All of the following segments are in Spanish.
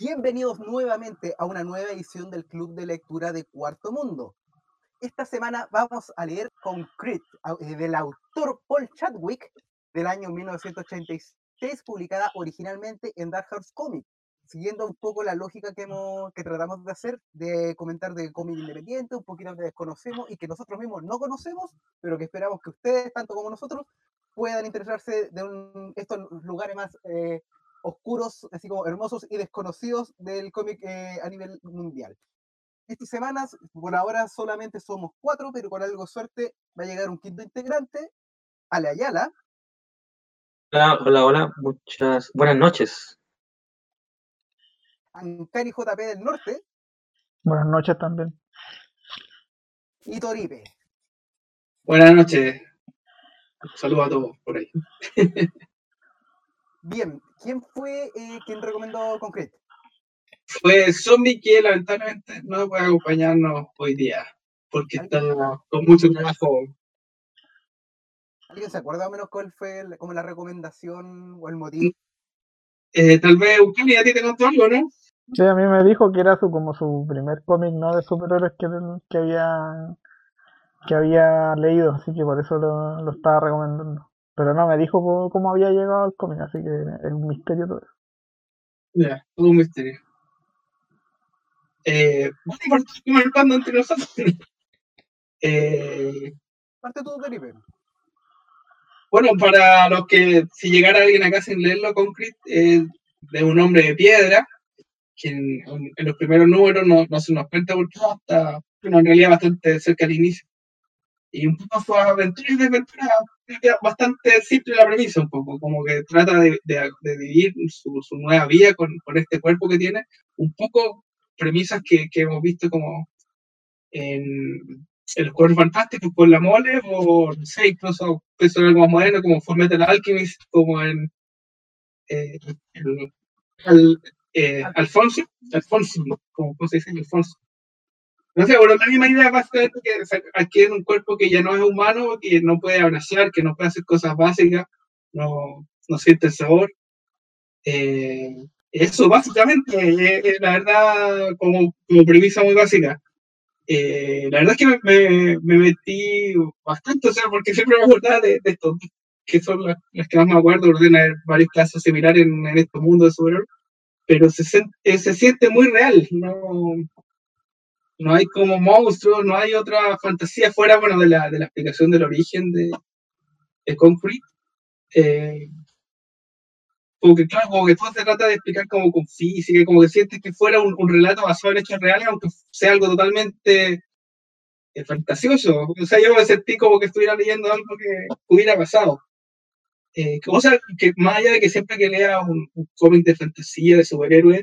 Bienvenidos nuevamente a una nueva edición del Club de Lectura de Cuarto Mundo. Esta semana vamos a leer Concrete, eh, del autor Paul Chadwick, del año 1986, publicada originalmente en Dark Horse Comics, siguiendo un poco la lógica que, hemos, que tratamos de hacer, de comentar de cómic independiente, un poquito que desconocemos y que nosotros mismos no conocemos, pero que esperamos que ustedes, tanto como nosotros, puedan interesarse de estos lugares más eh, oscuros, así como hermosos y desconocidos del cómic eh, a nivel mundial. Estas semanas, por ahora solamente somos cuatro, pero con algo de suerte va a llegar un quinto integrante, Ale Ayala. Hola, hola, hola, muchas buenas noches. Ancari JP del Norte. Buenas noches también. Y Toripe. Buenas noches. Saludos a todos por ahí. Bien, ¿quién fue eh, quien recomendó Concrete? Fue Zombie que lamentablemente no puede acompañarnos hoy día, porque está con mucho trabajo. ¿Alguien se acuerda o menos cuál fue como la recomendación o el motivo? Eh, tal vez Eugenio a ti te contó algo, ¿no? Sí, a mí me dijo que era su como su primer cómic no de superhéroes que, que había que había leído, así que por eso lo, lo estaba recomendando. Pero no me dijo cómo había llegado al cómic, así que es un misterio todo eso. Ya, todo un misterio. Eh, bueno, marcando entre nosotros. eh, Parte todo. Bueno, para los que, si llegara alguien acá sin leerlo, Concrete, eh, de un hombre de piedra, que en, en los primeros números no, no, se nos cuenta por qué hasta, bueno, en realidad bastante cerca al inicio. Y un poco su aventura y desventura bastante simple la premisa, un poco, como que trata de, de, de vivir su, su, nueva vida con, con, este cuerpo que tiene, un poco premisas que, que hemos visto como en, los cuerpos fantásticos por la mole, o no sé, incluso en algo más moderno como Full Metal Alchemist, como en eh, el, el, eh, Alfonso, Alfonso, como se dice Alfonso. No sé, bueno, la misma idea básicamente que adquiere un cuerpo que ya no es humano, que no puede abrazar, que no puede hacer cosas básicas, no, no siente el sabor. Eh, eso básicamente, eh, eh, la verdad, como, como premisa muy básica. Eh, la verdad es que me, me, me, metí bastante, o sea, porque siempre me acordaba de, de esto, que son las, las, que más me acuerdo, ordenar varios casos similares en, en este mundo de superhéroes, pero se, se siente muy real, no, no hay como monstruos, no hay otra fantasía fuera, bueno, de la, de la explicación del origen de, de Concrete. Eh, claro, como que todo se trata de explicar como con física, como que sientes que fuera un, un relato basado en hechos reales, aunque sea algo totalmente eh, fantasioso. O sea, yo me sentí como que estuviera leyendo algo que hubiera pasado. Eh, o sea, que más allá de que siempre que lea un, un cómic de fantasía, de superhéroes,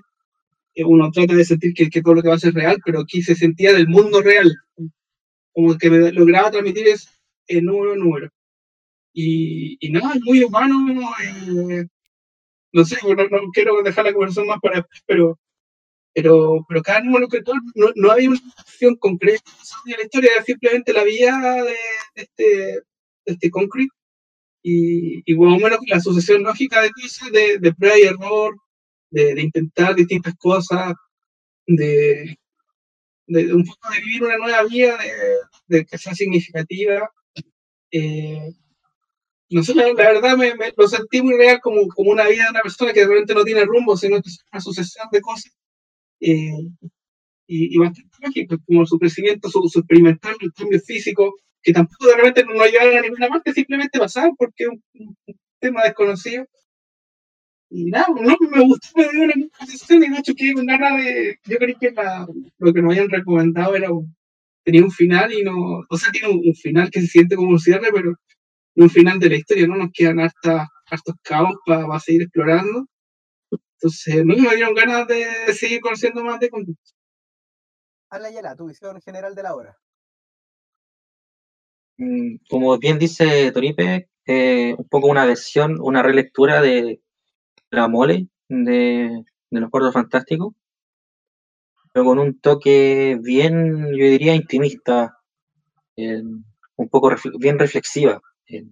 uno trata de sentir que, que, todo lo que va a ser real, pero aquí se sentía del mundo real, como que me lograba transmitir es el número a número. Y, y nada, es muy humano, eh, no sé, no, no, quiero dejar la conversación más para pero, pero, pero cada número que todo, no, no había una acción concreta de la historia, era simplemente la vida de, este, de este concrete. Y, y más o menos la sucesión lógica de cosas, de, de prueba y error, de, de, intentar distintas cosas, de, de, un poco de vivir una nueva vida, de, que sea significativa. Eh, no sé, la, verdad me, me, lo sentí muy real como, como una vida de una persona que realmente no tiene rumbo, sino que es una sucesión de cosas. Eh, y, y, bastante mágico, como su crecimiento, su, su experimentar el cambio físico, que tampoco de repente no llegaron a ninguna parte, simplemente pasaban porque es un, un tema desconocido y nada, no, me gustó, me dio una sensación y de hecho quedé con ganas de. Yo creí que la, lo que nos habían recomendado era un, tenía un final y no. O sea, tiene un, un, final que se siente como un cierre, pero no un final de la historia, ¿no? Nos quedan harta, hartos cabos para pa seguir explorando. Entonces, no me dieron ganas de, seguir conociendo más de contenido. Habla ya tu visión general de la obra. Mm, Como bien dice Toripe, eh, un poco una versión, una relectura de la mole de, los cuartos fantásticos, pero con un toque bien, yo diría, intimista, eh, un poco bien reflexiva. Eh,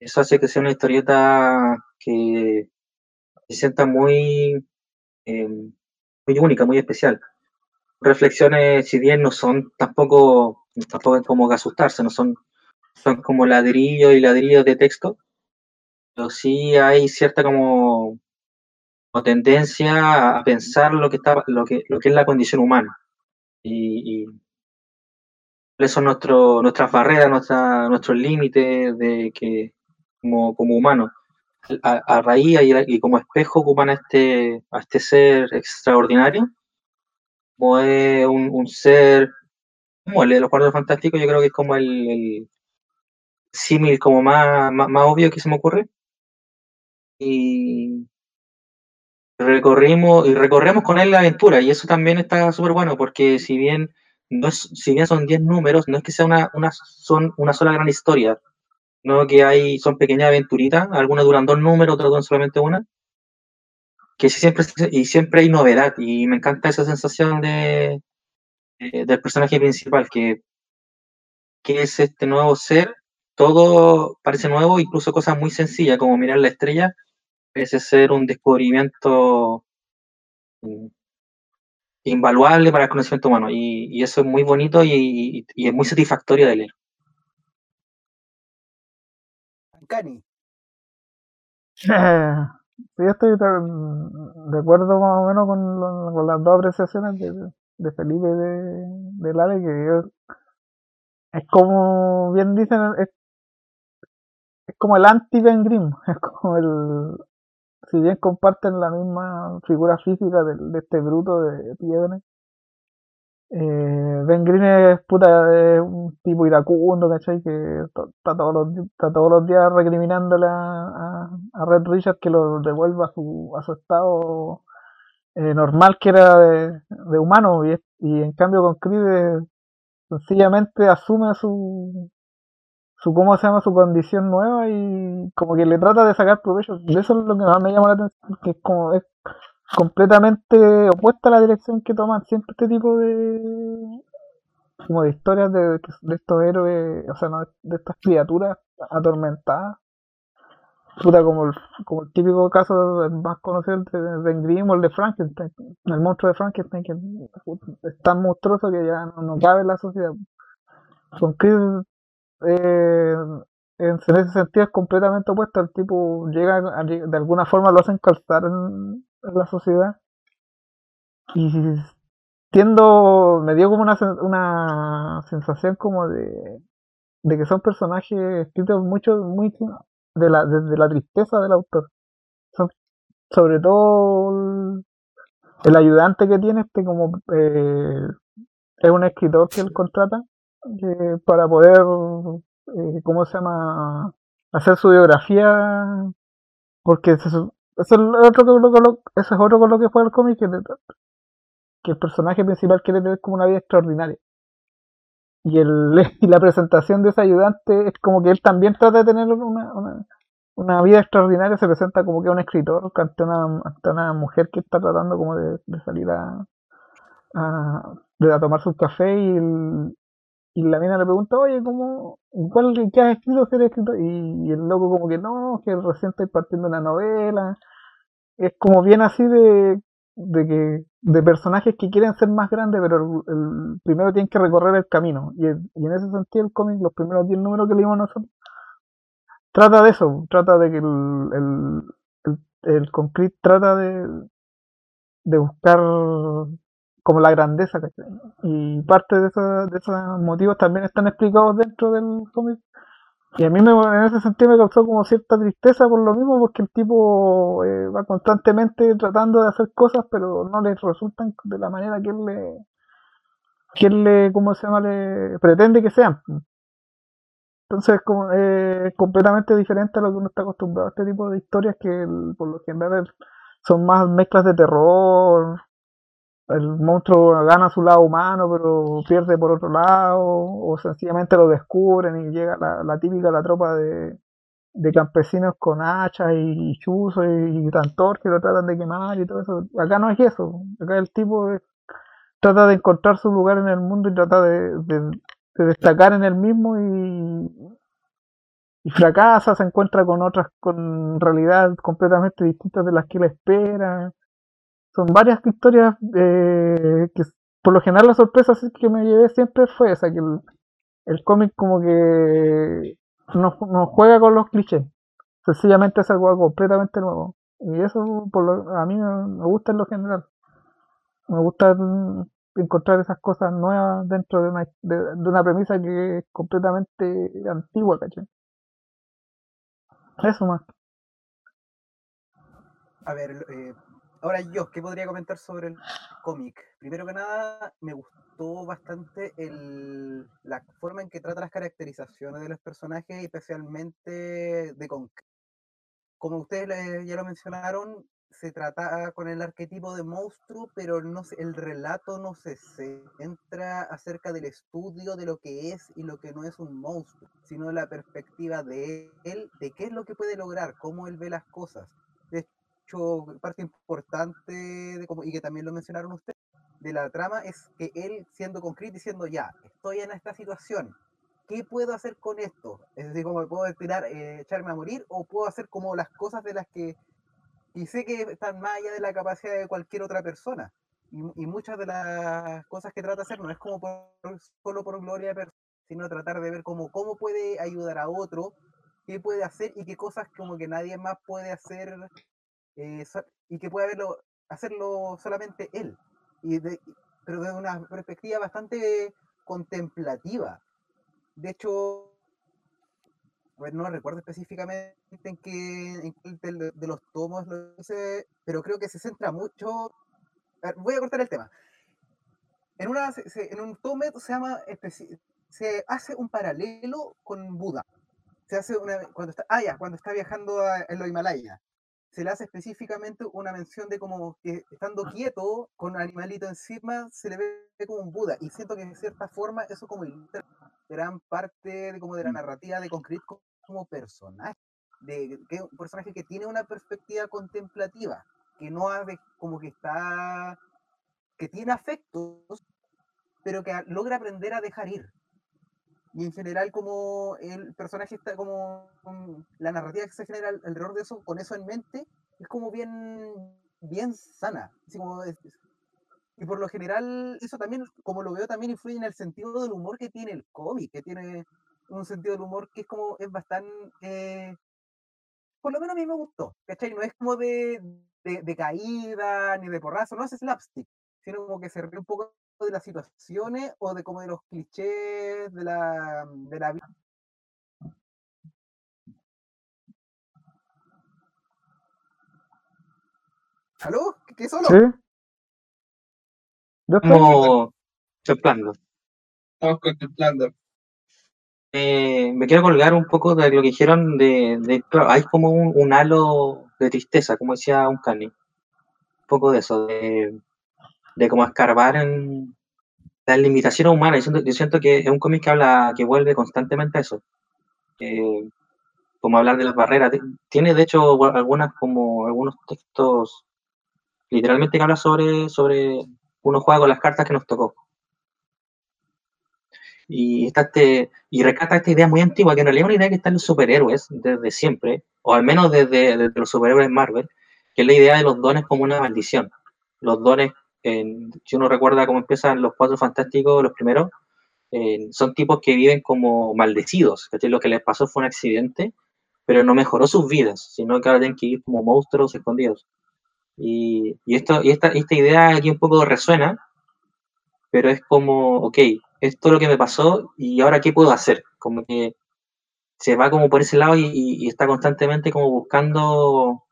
eso hace que sea una historieta que se sienta muy, eh, muy única, muy especial. Reflexiones, si bien no son tampoco, tampoco es como que asustarse, no son, son como ladrillos y ladrillos de texto, pero sí hay cierta como, como tendencia a pensar lo que, está, lo, que, lo que es la condición humana. Y, y son nuestro, nuestras barreras, nuestros límites de que como, como humanos. A, raíz y, como espejo ocupan a este, este ser extraordinario, como es un, ser, como el de los cuadros fantásticos, yo creo que es como el, el símil como más, más, más obvio que se me ocurre. Y recorrimos y recorremos con él la aventura y eso también está súper bueno porque si bien no es, si bien son 10 números, no es que sea una, una, son una sola gran historia, no que hay, son pequeñas aventuritas, algunas duran dos números, otras duran solamente una, que siempre, y siempre hay novedad, y me encanta esa sensación de, de del personaje principal, que, que es este nuevo ser, todo parece nuevo, incluso cosas muy sencillas, como mirar la estrella, parece ser un descubrimiento invaluable para el conocimiento humano, y, y eso es muy bonito y, y, y es muy satisfactorio de leer. Cani. Eh, sí, estoy de, acuerdo más o menos con, lo, con las dos apreciaciones de, de Felipe de, de Lale, que yo, es como bien dicen, es, es como el anti-Ben Grimm, es como el, si bien comparten la misma figura física de, de este bruto de piedra, eh, Ben Green es, puta, es un tipo iracundo, ¿cachai? Que está todos los, está todos los días recriminándole a, a, Red Richard que lo devuelva a su, a su estado eh, normal que era de, de humano y, y, en cambio con Creed eh, sencillamente asume su, su, ¿cómo se llama? Su condición nueva y como que le trata de sacar provecho. Eso es lo que más me llama la atención, que es como, es completamente opuesta a la dirección que toman siempre este tipo de como de historias de, de estos héroes, o sea, no, de estas criaturas atormentadas. Puta, como el, como el típico caso más conocido de Ben Grimm o el de Frankenstein, el monstruo de Frankenstein, que es tan monstruoso que ya no, cabe en la sociedad. Con Chris, eh, en ese sentido es completamente opuesto. El tipo llega, de alguna forma lo hacen calzar en, la sociedad. Y tiendo, me dio como una, una sensación como de, de que son personajes escritos mucho, muy de la, de, de la tristeza del autor. Son, sobre todo el, el, ayudante que tiene este como eh, es un escritor que él contrata que para poder eh, ¿cómo se llama? hacer su biografía porque eso es otro con lo, eso es otro con lo que fue el cómic que, el personaje principal quiere tener como una vida extraordinaria y el y la presentación de ese ayudante es como que él también trata de tener una, una, una vida extraordinaria se presenta como que un escritor ante una, ante una mujer que está tratando como de, de salir a, a, de a tomar su café y, el, y la mina le pregunta, oye, ¿cómo, ¿cuál, ¿qué has escrito? ¿Qué escrito? Y, el loco como que no, que recién estoy partiendo una novela. Es como bien así de, de que de personajes que quieren ser más grandes, pero el, primero tienen que recorrer el camino. Y en ese sentido el cómic, los primeros 10 números que leímos nosotros, trata de eso, trata de que el, el, el, el concrete trata de, de buscar como la grandeza, ¿cachai? Y parte de, esa, de esos motivos también están explicados dentro del cómic. Y a mí me, en ese sentido me causó como cierta tristeza por lo mismo, porque el tipo eh, va constantemente tratando de hacer cosas, pero no le resultan de la manera que él le, que él le, ¿cómo se llama?, le pretende que sean. Entonces es como, eh, completamente diferente a lo que uno está acostumbrado a este tipo de historias que el, por lo general son más mezclas de terror, el monstruo gana su lado humano pero pierde por otro lado o sencillamente lo descubren y llega la, típica la tropa de, de, campesinos con hachas y chuzos y, tantor que lo tratan de quemar y todo eso. Acá no es eso. Acá el tipo trata de encontrar su lugar en el mundo y trata de destacar en el mismo y, y fracasa, se encuentra con otras con realidades completamente distintas de las que él espera son varias historias eh, que por lo general la sorpresa que me llevé siempre fue esa, que el, cómic como que no, no, juega con los clichés, sencillamente es algo completamente nuevo. Y eso por lo, a mí me gusta en lo general. Me gusta encontrar esas cosas nuevas dentro de una, de, una premisa que es completamente antigua, ¿cachai? Eso más. A ver, eh, ahora yo, ¿qué podría comentar sobre el cómic? Primero que nada, me gustó bastante el, la forma en que trata las caracterizaciones de los personajes, especialmente de Conk. Como ustedes ya lo mencionaron, se trata con el arquetipo de monstruo, pero no el relato no se centra acerca del estudio de lo que es y lo que no es un monstruo, sino la perspectiva de él, de qué es lo que puede lograr, cómo él ve las cosas parte importante, de como, y que también lo mencionaron ustedes, de la trama es que él, siendo concreto, diciendo, ya, estoy en esta situación, ¿qué puedo hacer con esto? Es decir, como puedo tirar, eh, echarme a morir, o puedo hacer como las cosas de las que, y sé que están más allá de la capacidad de cualquier otra persona. Y, muchas de las cosas que trata de hacer no es como solo por gloria sino tratar de ver cómo, cómo puede ayudar a otro, qué puede hacer y qué cosas como que nadie más puede hacer eh, y que puede hacerlo solamente él, y pero desde una perspectiva bastante contemplativa. De hecho, no recuerdo específicamente en qué de, los tomos lo dice, pero creo que se centra mucho. voy a cortar el tema. En, una, en un tomo se llama se hace un paralelo con Buda. Se hace una cuando está ah ya, cuando está viajando en los Himalayas se le hace específicamente una mención de como que estando quieto, con un animalito encima, se le ve como un Buda. Y siento que de cierta forma eso como gran parte de, como de la mm. narrativa de Concrete como personaje. De, que un personaje que tiene una perspectiva contemplativa, que no hace como que está, que tiene afectos, pero que logra aprender a dejar ir. Y en general, como el personaje está como. La narrativa que se genera alrededor de eso, con eso en mente, es como bien, bien sana. y por lo general, eso también, como lo veo, también influye en el sentido del humor que tiene el cómic, que tiene un sentido del humor que es como, es bastante. Eh, por lo menos a mí me gustó, ¿cachai? No es como de, de, de caída ni de porrazo, no es slapstick, sino como que se ríe un poco de las situaciones o de como de los clichés de la, de la vida. ¿Aló? ¿Qué solo? Sí. Estamos contemplando. Estamos contemplando. Eh, me quiero colgar un poco de lo que dijeron de, de hay como un, un, halo de tristeza, como decía un cani. Un poco de eso, de, de como escarbar en las limitaciones humanas. Yo siento, que es un cómic que habla, que vuelve constantemente a eso. Como hablar de las barreras. Tiene de hecho algunas como algunos textos literalmente que habla sobre, sobre uno juega con las cartas que nos tocó. Y, está este, y rescata esta idea muy antigua, que en realidad es una idea que está en los superhéroes desde siempre, o al menos desde los superhéroes Marvel, que es la idea de los dones como una maldición. Los dones si uno recuerda cómo empiezan los cuatro fantásticos, los primeros, son tipos que viven como maldecidos, Lo que les pasó fue un accidente, pero no mejoró sus vidas, sino que ahora tienen que ir como monstruos escondidos. Y, esto, y esta, idea aquí un poco resuena, pero es como, ok, esto es lo que me pasó y ahora qué puedo hacer. Como que se va como por ese lado y, está constantemente como buscando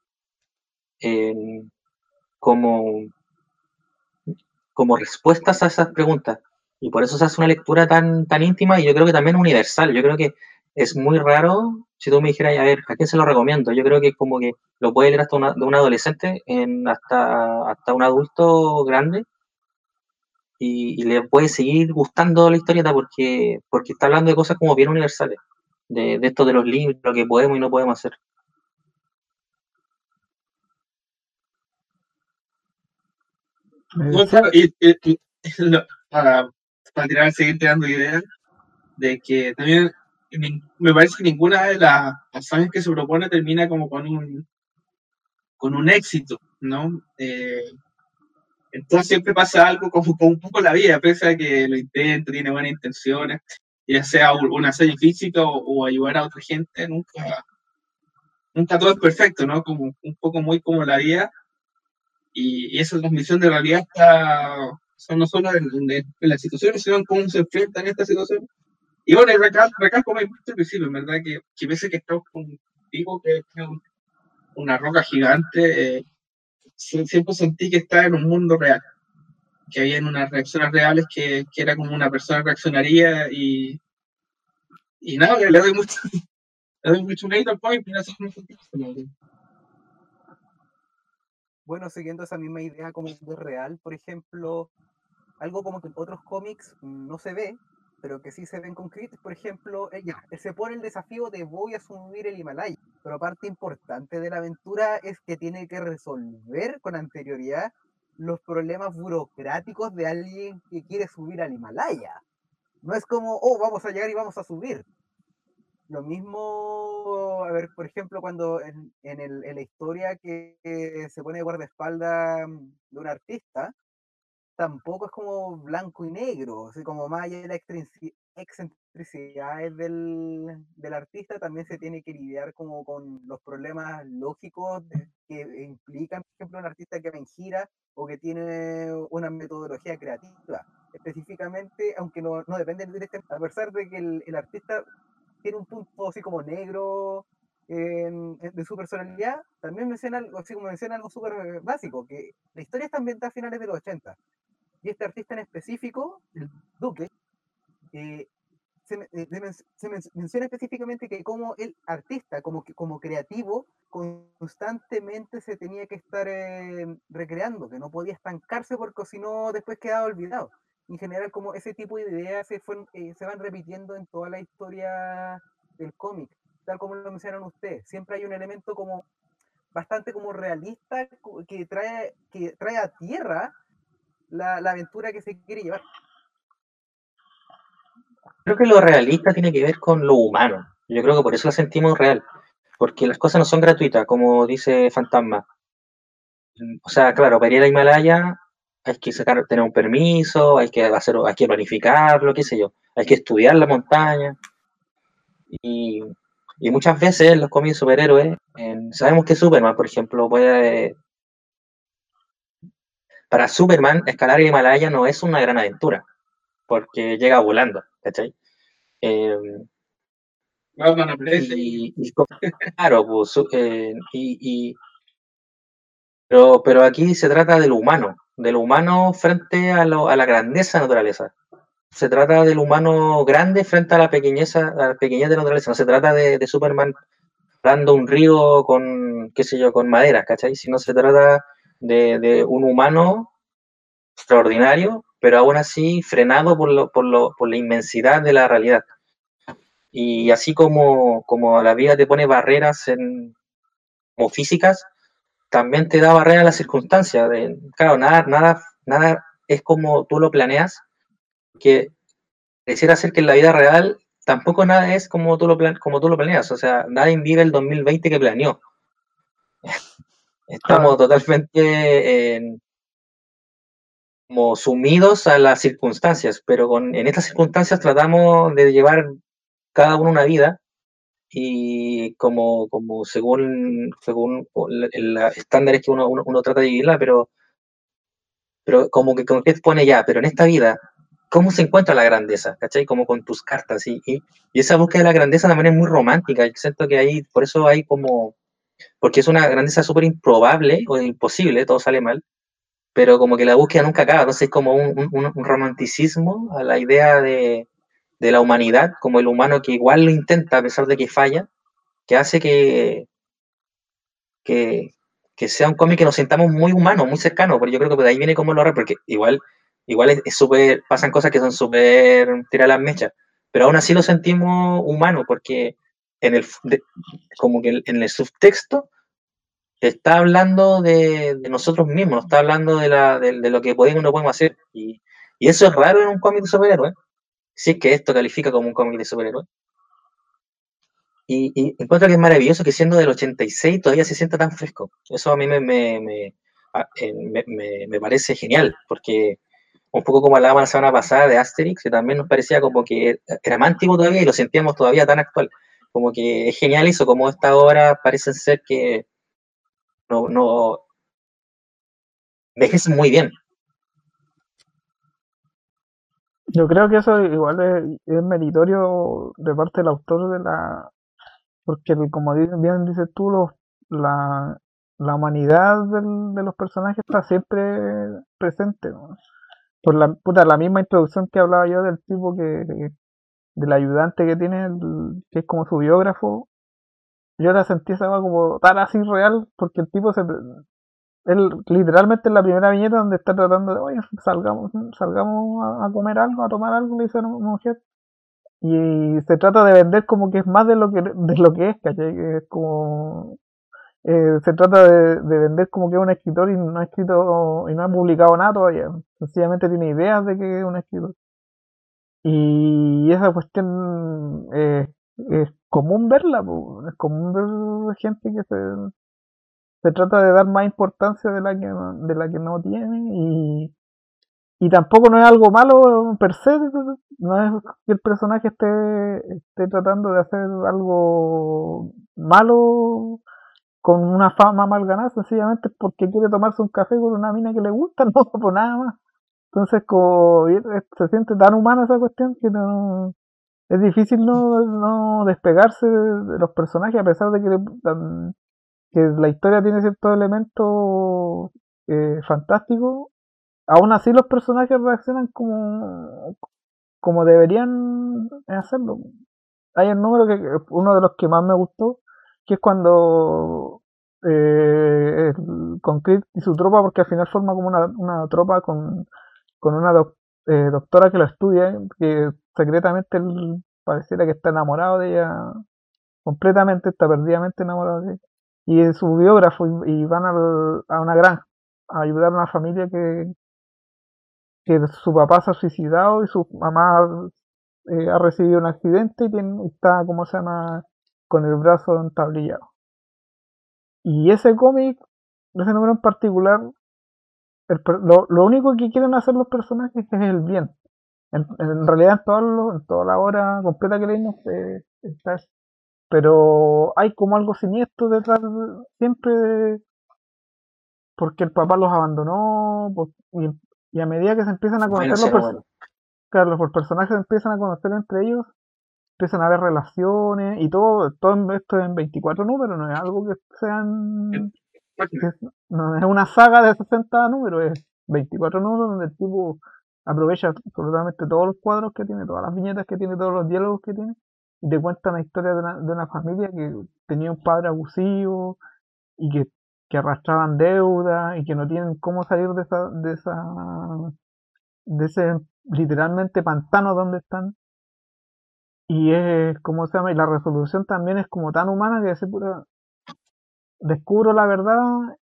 como como respuestas a esas preguntas. Y por eso se hace una lectura tan, tan íntima y yo creo que también universal. Yo creo que es muy raro, si tú me dijeras, a ver, ¿a quién se lo recomiendo? Yo creo que como que lo puede leer hasta de un adolescente en, hasta, hasta un adulto grande y, le puede seguir gustando la historieta porque, porque está hablando de cosas como bien universales, de, de esto de los límites, lo que podemos y no podemos hacer. para, para tirar, seguir tirando ideas, de que también me parece que ninguna de las pasajes que se propone termina como con un con un éxito, ¿no? Eh, Entonces siempre pasa algo como, como un poco la vida, pese a que lo intenta, tiene buenas intenciones, ya sea una serie física o, ayudar a otra gente, nunca, nunca todo es perfecto, ¿no? Como un poco muy como la vida. Y, esa transmisión de realidad está son no solo en, las situaciones, sino en cómo se enfrentan esta situación. Y bueno, recalco, recalco como al principio, en verdad, que, que veces que estamos con tipo que es una roca gigante, eh, siempre sentí que estaba en un mundo real, que había unas reacciones reales que, que era como una persona reaccionaría y, y nada, le doy mucho, le doy mucho mérito al point, Bueno, siguiendo esa misma idea como de real, por ejemplo, algo como que en otros cómics no se ve, pero que sí se ven con Crit, por ejemplo, ella se pone el desafío de voy a subir el Himalaya, pero parte importante de la aventura es que tiene que resolver con anterioridad los problemas burocráticos de alguien que quiere subir al Himalaya. No es como, oh, vamos a llegar y vamos a subir. Lo mismo, a ver, por ejemplo, cuando en, el, en la historia que, se pone de guardaespaldas de un artista, tampoco es como blanco y negro, así como más allá de la excentricidad del, del, artista, también se tiene que lidiar como con los problemas lógicos que implican, por ejemplo, un artista que va en gira o que tiene una metodología creativa. Específicamente, aunque no, no depende directamente, a pesar de que el, el artista tiene un punto así como negro de su personalidad, también menciona algo, así como menciona algo súper básico, que la historia está ambientada a finales de los 80 y este artista en específico, el Duque, eh, eh, se, menciona específicamente que como el artista, como, como creativo, constantemente se tenía que estar eh, recreando, que no podía estancarse porque si no después quedaba olvidado. En general, como ese tipo de ideas se, se van repitiendo en toda la historia del cómic, tal como lo mencionaron ustedes. Siempre hay un elemento como bastante como realista que trae, que trae a tierra la, aventura que se quiere llevar. Creo que lo realista tiene que ver con lo humano. Yo creo que por eso la sentimos real. Porque las cosas no son gratuitas, como dice Fantasma. O sea, claro, para ir a Himalaya hay que sacar, tener un permiso, hay que hacer, hay que planificarlo, qué sé yo. Hay que estudiar la montaña. Y, muchas veces los cómics superhéroes, sabemos que Superman, por ejemplo, puede para Superman, escalar el Himalaya no es una gran aventura, porque llega volando, ¿cachai? Eh, y, y, claro, pues, eh, y, pero, pero aquí se trata de lo humano, de lo humano frente a, la grandeza de la naturaleza. Se trata del humano grande frente a la pequeñez, de la naturaleza. No se trata de, Superman dando un río con, qué sé yo, con madera, ¿cachai? Sino se trata de, un humano extraordinario, pero aún así frenado por la inmensidad de la realidad. Y así como, como la vida te pone barreras en, como físicas, también te da barreras a las circunstancias. De, claro, nada, nada, nada es como tú lo planeas, que quisiera hacer que en la vida real tampoco nada es como tú lo, como tú lo planeas. O sea, nadie vive el 2020 que planeó. Estamos totalmente como sumidos a las circunstancias, pero con, en estas circunstancias tratamos de llevar cada uno una vida y como, como según, según los estándares que uno, uno, trata de vivirla, pero, pero como que, que pone ya, pero en esta vida, ¿cómo se encuentra la grandeza? ¿Cachai? Como con tus cartas. Y, y, esa búsqueda de la grandeza también es muy romántica. Yo siento que ahí, por eso hay como porque es una grandeza súper improbable o imposible, todo sale mal, pero como que la búsqueda nunca acaba, entonces es como un, romanticismo a la idea de, la humanidad, como el humano que igual lo intenta a pesar de que falla, que hace que, que, sea un cómic que nos sintamos muy humanos, muy cercanos, porque yo creo que de ahí viene como lo porque igual, igual es, súper, pasan cosas que son súper tirar las mechas, pero aún así lo sentimos humano, porque en el, como que en el subtexto está hablando de, nosotros mismos, está hablando de, la, de, lo que podemos no podemos hacer. Y, eso es raro en un cómic de superhéroe. Si es que esto califica como un cómic de superhéroe. Y, encuentro que es maravilloso que siendo del 86 todavía se sienta tan fresco. Eso a mí me, me, eh, me, me- me parece genial, porque un poco como hablábamos la semana pasada de Asterix, que también nos parecía como que era más antiguo todavía y lo sentíamos todavía tan actual. Como que es genial eso, como esta obra parecen ser que no, no envejecen muy bien. Yo creo que eso igual es, meritorio de parte del autor de la... Porque como bien dices tú, la, la humanidad de los personajes está siempre presente. ¿no? Por la, puta, la misma introducción que hablaba yo del tipo que... del ayudante que tiene, el- que es como su biógrafo. Yo la sentí esa como tan así real, porque el tipo se... Él literalmente en la primera viñeta donde está tratando de, oye, salgamos, salgamos a, comer algo, a tomar algo, le dice a una mujer. Y se trata de vender como que es más de lo que, de lo que es, ¿cachai? Es como, eh, se trata de, de vender como que es un escritor y no ha escrito, y no ha publicado nada todavía. Sencillamente tiene ideas de que es un escritor. Y esa cuestión eh, es común verla, es común ver gente que se, se trata de dar más importancia de la que de la que no tiene y, y tampoco no es algo malo per se, no es que el personaje esté, esté tratando de hacer algo malo con una fama mal ganada, sencillamente porque quiere tomarse un café con una mina que le gusta, no por nada más. Entonces, como se siente tan humana esa cuestión que no es difícil no, no despegarse de, los personajes a pesar de que, que la historia tiene ciertos elementos eh, fantásticos. Aún así los personajes reaccionan como, como deberían hacerlo. Hay un número que uno de los que más me gustó, que es cuando eh, con Creed y su tropa, porque al final forma como una, una tropa con, con una eh, doctora que lo estudia, que secretamente él pareciera que está enamorado de ella, completamente, está perdidamente enamorado de ella. Y es su biógrafo, y, van al- a una granja a ayudar a una familia que, que su papá se ha suicidado y su mamá eh, ha recibido un accidente y tiene- está, ¿cómo se llama?, con el brazo entablillado. Y ese cómic, ese número en particular, lo, lo único que quieren hacer los personajes es el bien. En, realidad, en, todos los- en toda la obra completa que leímos eh, está. Pero hay como algo siniestro detrás, de- siempre de- porque el papá los abandonó, por- y, y a medida que se empiezan a conocer Bueno, los, pers- bueno. claro, los personajes se empiezan a conocer entre ellos, empiezan a haber relaciones y todo, todo esto en 24 números, no es algo que sean es- no es una saga de 60 números, es 24 números donde el tipo aprovecha absolutamente todos los cuadros que tiene, todas las viñetas que tiene, todos los diálogos que tiene, y te cuenta la historia de una, de una familia que tenía un padre abusivo y que, que arrastraban deuda y que no tienen cómo salir de esa, de esa, de ese literalmente pantano donde están. Y es, ¿cómo se llama? Y la resolución también es como tan humana que decir, puta, descubro la verdad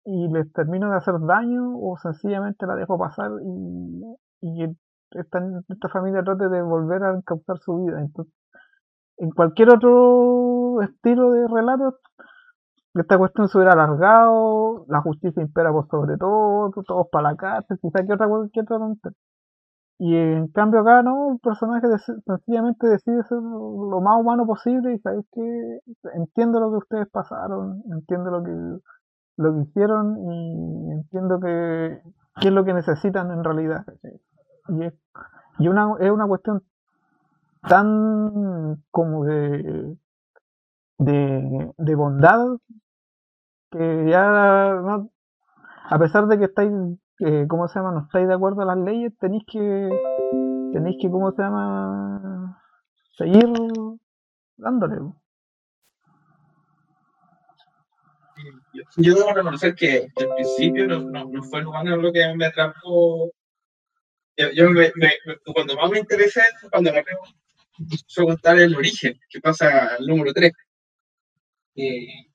y les termino de hacer daño o sencillamente la dejo pasar y, y esta, esta familia trate de volver a encauzar su vida. Entonces, en cualquier otro estilo de relato, esta cuestión se hubiera alargado, la justicia impera por sobre todo, todos para la cárcel, quizá que otra cualquier otra. Y en cambio acá no, el personaje sencillamente decide ser lo más humano posible y sabes que entiendo lo que ustedes pasaron, entiendo lo que lo que hicieron y entiendo que qué es lo que necesitan en realidad. Y es, y una, es una cuestión tan como de, de, de bondad que ya no- a pesar de que estáis, eh, ¿cómo se llama? No estáis de acuerdo a las leyes, tenéis que, tenéis que, ¿cómo se llama? Seguir dándole. Yo, debo reconocer que al principio no, no, no fue lo que me atrapó. Yo, yo me, me- me- cuando más me interesé cuando veo fue contar el origen, que pasa al número 3. Y,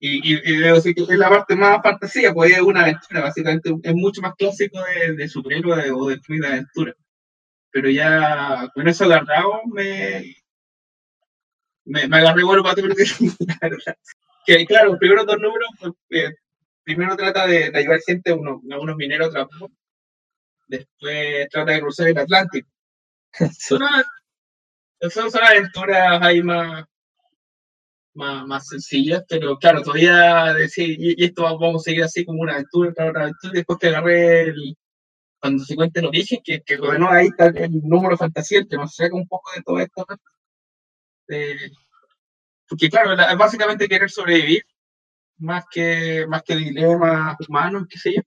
y, y, y que es la parte más fantasía, pues es una aventura, básicamente es mucho más clásico de, de superhéroe o de film de aventura. Pero ya con eso agarrado me, me, me agarré bueno para. Que claro, los primeros dos números pues, eh, primero trata de, de ayudar gente, a unos, a unos mineros a. Después trata de cruzar el Atlántico. son, son aventuras ahí más, más, más sencillas, pero claro, todavía decir, y, y esto vamos a seguir así como una aventura, otra aventura, después que agarré el, cuando se cuenta el origen, que, que bueno, ahí está el número fantasía, que nos saca un poco de todo esto. porque claro, la- básicamente querer sobrevivir, más que, más que dilemas humanos, qué sé yo.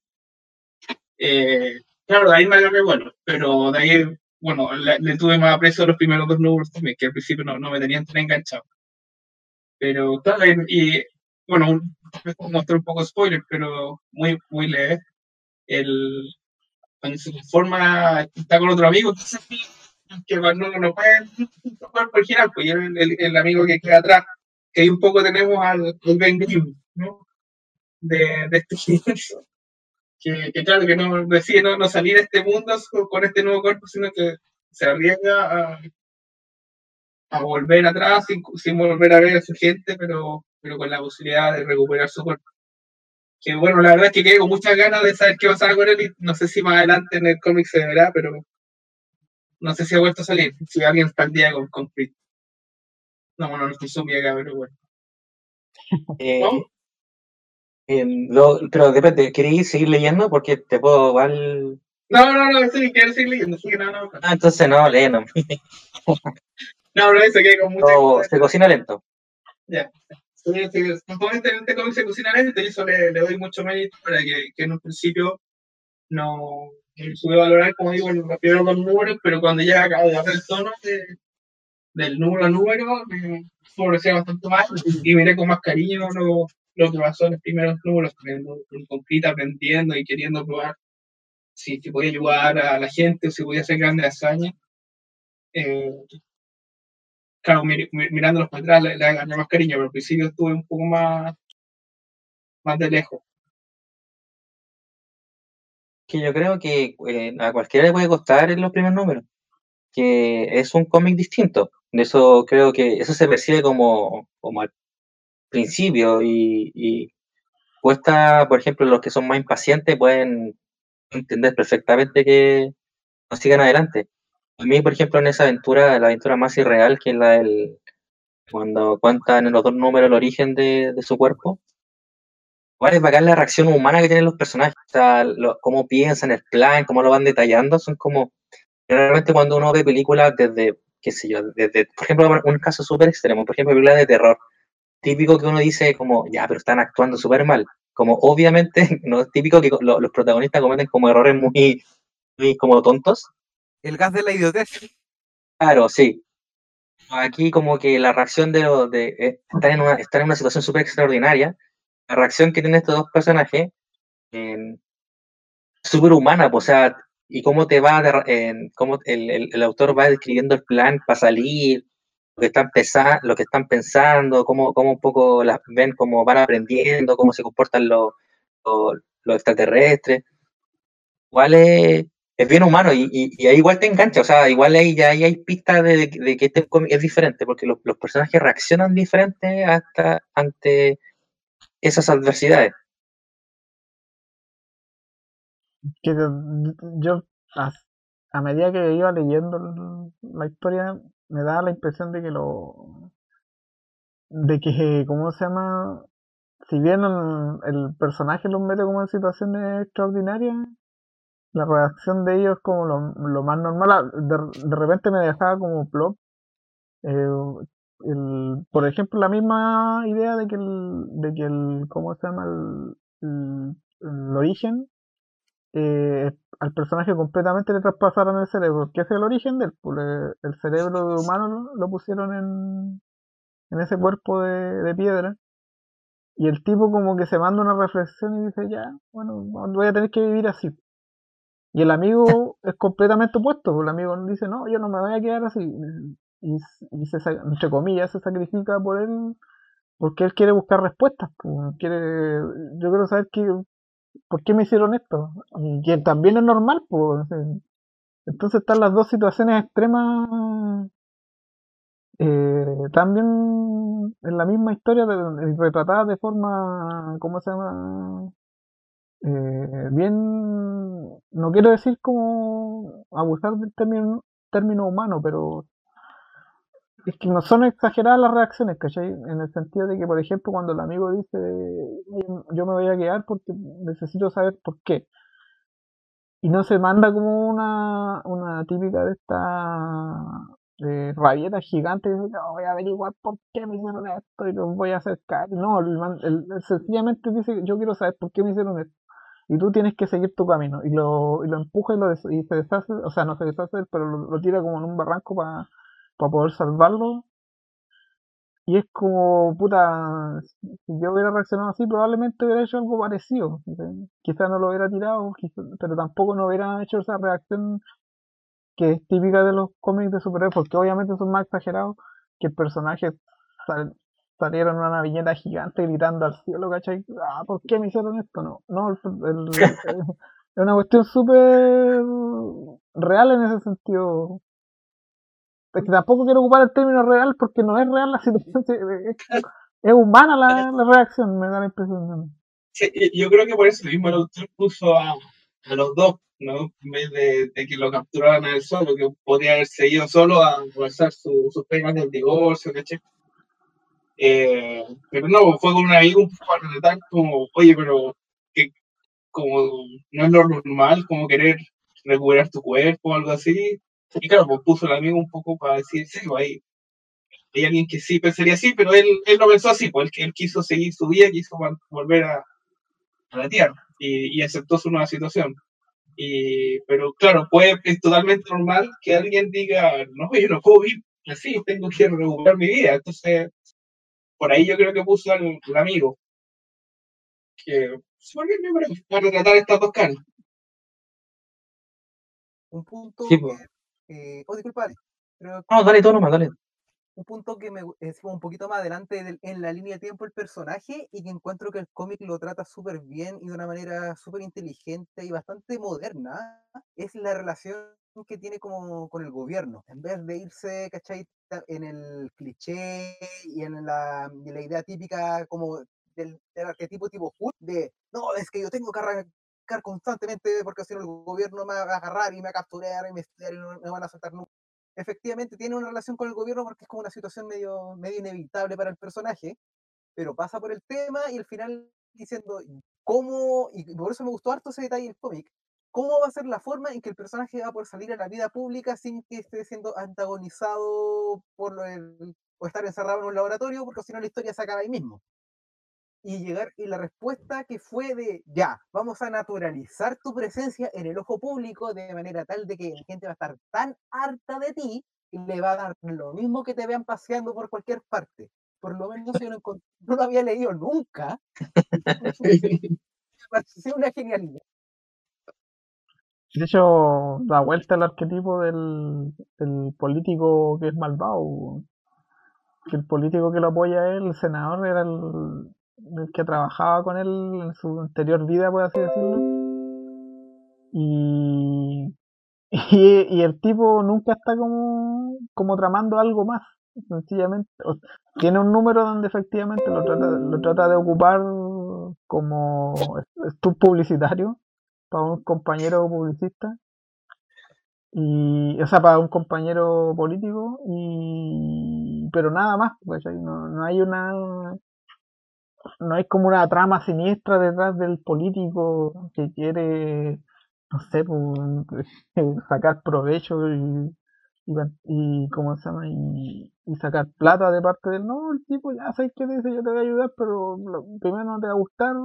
Eh, claro, de ahí me agarré bueno, pero de ahí, bueno, le, le tuve más aprecio a los primeros dos números también, que al principio no, no me tenían tan enganchado. Pero claro, y, bueno, un, mostrar un poco spoiler, pero muy, muy leve. El, cuando se conforma, está con otro amigo, que no, no puede jugar por girar, pues y el, el, el amigo que queda atrás, que ahí un poco tenemos al, al Ben Grimm, ¿no? De, de este. Que, que claro, que no decide no, no salir de este mundo con, este nuevo cuerpo, sino que se arriesga a, a volver atrás sin, sin volver a ver a su gente, pero, pero con la posibilidad de recuperar su cuerpo. Que bueno, la verdad es que quedé con muchas ganas de saber qué pasaba con él y no sé si más adelante en el cómic se verá, pero no sé si ha vuelto a salir, si alguien está al día con, con. No, bueno, no estoy sumida acá, pero bueno. Eh, ¿Vamos? Em, lo- pero depende, ¿queréis seguir leyendo? Porque te puedo igual... No, no, no, sí, quiero seguir leyendo, sí, no, no. Ah, entonces no, lee no. No, no, se quedé con muchas No, se cocina lento. Ya. Sí, sí, este cómic se cocina lento y eso le, le doy mucho mérito para que, que en un principio no sube valorar, como digo, los primeros dos números, pero cuando ya acaba de hacer el tono de- del número a número, me favorecía bastante más y miré con más cariño lo, lo que pasó en los primeros números, con Complete aprendiendo y queriendo probar si, si podía ayudar a la gente o si podía hacer grandes hazañas. Eh, claro, mir- mir- mirándolos para atrás le, le agarré más cariño, pero al principio estuve un poco más, más de lejos. Que yo creo que eh, a cualquiera le puede costar en los primeros números. Que es un cómic distinto. Eso creo que eso se percibe como, como al principio y, y cuesta, por ejemplo, los que son más impacientes pueden entender perfectamente que no sigan adelante. A mí, por ejemplo, en esa aventura, la aventura más irreal, que es la del cuando cuentan en los dos números el origen de, de su cuerpo, igual es bacán la reacción humana que tienen los personajes, o sea, lo- cómo piensan el plan, cómo lo van detallando, son como, realmente cuando uno ve películas desde, qué sé yo, desde, por ejemplo, un caso súper extremo, por ejemplo, películas de terror, típico que uno dice como, ya, pero están actuando súper mal, como obviamente, no es típico que lo- los protagonistas cometen como errores muy, muy como tontos, El gas de la idiotez. Claro, sí. Aquí como que la reacción de, los de eh, estar en una, estar en una situación súper extraordinaria, la reacción que tienen estos dos personajes, eh, súper humana, pues, o sea, y cómo te va, de- en- cómo el, el- el autor va describiendo el plan para salir, que están pesa- lo que están pensando, cómo, cómo un poco las ven, cómo van aprendiendo, cómo se comportan los, los, extraterrestres. Igual es, es bien humano y, y, y ahí igual te engancha, o sea, igual ahí ya ahí hay pistas de, de- que este cómic es diferente, porque los, los personajes reaccionan diferente hasta ante esas adversidades. que yo- a, medida que iba leyendo la historia me daba la impresión de que lo de que cómo se llama si bien el, personaje los mete como en situaciones extraordinarias la reacción de ellos como lo, lo más normal. Ah, de, de repente me dejaba como plop eh, el, por ejemplo la misma idea de que el de que el cómo se llama el- el origen eh, al personaje completamente le traspasaron el cerebro. ¿Qué es el origen del? Pues el cerebro humano lo, pusieron en, en ese cuerpo de, de piedra. Y el tipo como que se manda una reflexión y dice, ya, bueno, voy a tener que vivir así. Y el amigo es completamente opuesto. pues El amigo dice, no, yo no me voy a quedar así. Y, y se, entre comillas, se sacrifica por él porque él quiere buscar respuestas. pues, quiere, yo quiero saber qué, ¿por qué me hicieron esto? Que también es normal, pues. Entonces están las dos situaciones extremas eh, también en la misma historia, de- retratadas de forma, ¿cómo se llama? eh, bien, no quiero decir como abusar del término, término humano, pero es que no son exageradas las reacciones, ¿cachai? En el sentido de que, por ejemplo, cuando el amigo dice, yo me voy a quedar porque necesito saber por qué. Y no se manda como una, una típica de esta rabieta gigante dice, voy a averiguar por qué me hicieron esto y los voy a acercar. No, él, sencillamente dice, yo quiero saber por qué me hicieron esto. Y tú tienes que seguir tu camino. Y lo, y lo empuja y, lo y se deshace, o sea, no se deshace, pero lo, tira como en un barranco para poder salvarlo. Y es como, puta, si yo hubiera reaccionado así, probablemente hubiera hecho algo parecido. Quizás no lo hubiera tirado, pero tampoco no hubiera hecho esa reacción que es típica de los cómics de superhéroes, porque obviamente son más exagerados que el personaje salieron una viñeta gigante gritando al cielo, ¿cachai? Ah, ¿por qué me hicieron esto? No, no, es una cuestión súper real en ese sentido. Es tampoco quiero ocupar el término real porque no es real la situación, es, humana la, reacción, me da la impresión. yo creo que por eso mismo el autor puso a, a los dos ¿no? En vez de, que lo capturaran a él solo, que podría haber seguido solo a conversar sus penas del divorcio, ¿caché? Eh, pero no, fue con un amigo un poco tal como, oye, pero que como no es lo normal, como querer recuperar tu cuerpo o algo así. Y claro, pues puso el amigo un poco para decir, sí, pues hay, hay alguien que sí pensaría así, pero él, él no pensó así, pues él, él quiso seguir su vida, quiso volver a, a la tierra y, y aceptó su nueva situación. Y, pero claro, puede, es totalmente normal que alguien diga, no, yo no puedo vivir así, tengo que recuperar mi vida. Entonces, por ahí yo creo que puso al, amigo. Que bien, creo, para retratar estas dos caras. Un punto. Sí, pues. Eh, oh, disculpa. no, dale, todo nomás, dale un punto que me es un poquito más adelante en la línea de tiempo el personaje y que encuentro que el cómic lo trata súper bien y de una manera súper inteligente y bastante moderna, es la relación que tiene como con el gobierno. En vez de irse, ¿cachai? En el cliché y en la, idea típica como del, arquetipo tipo Hulk de, no, es que yo tengo que arrancar constantemente porque si no el gobierno me va a agarrar y me va a capturar y me, y no me van a soltar nunca. Efectivamente tiene una relación con el gobierno porque es como una situación medio, medio inevitable para el personaje, pero pasa por el tema y al final diciendo cómo, y por eso me gustó harto ese detalle del cómic, cómo va a ser la forma en que el personaje va a poder salir a la vida pública sin que esté siendo antagonizado por el, o estar encerrado en un laboratorio, porque si no la historia se acaba ahí mismo y llegar y la respuesta que fue de ya, vamos a naturalizar tu presencia en el ojo público de manera tal de que la gente va a estar tan harta de ti y le va a dar lo mismo que te vean paseando por cualquier parte. Por lo menos yo no, no lo había leído nunca. Me una genialidad. De hecho, da vuelta el arquetipo del, político que es malvado. Que el político que lo apoya a él, el senador, era el que trabajaba con él en su anterior vida, por así decirlo. Y, y, el tipo nunca está como, como tramando algo más. Sencillamente, tiene un número donde efectivamente lo trata, lo trata de ocupar como estudio publicitario para un compañero publicista y o sea para un compañero político y pero nada más pues no, no hay una no hay como una trama siniestra detrás del político que quiere, no sé, pues, sacar provecho y, y, ¿cómo se llama? Y, sacar plata de parte del, no, el tipo ya sabes que dice, yo te voy a ayudar, pero primero no te va a gustar,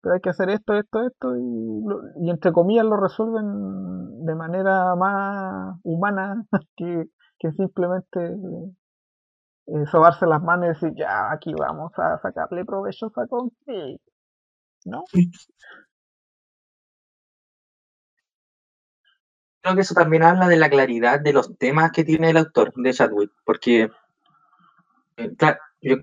pero hay que hacer esto, esto, esto, y, y entre comillas lo resuelven de manera más humana que, que simplemente eh, sobarse las manos y decir, ya, aquí vamos a sacarle provecho a Concrete, ¿no? Creo que eso también habla de la claridad de los temas que tiene el autor de Chadwick, porque, eh, claro, yo,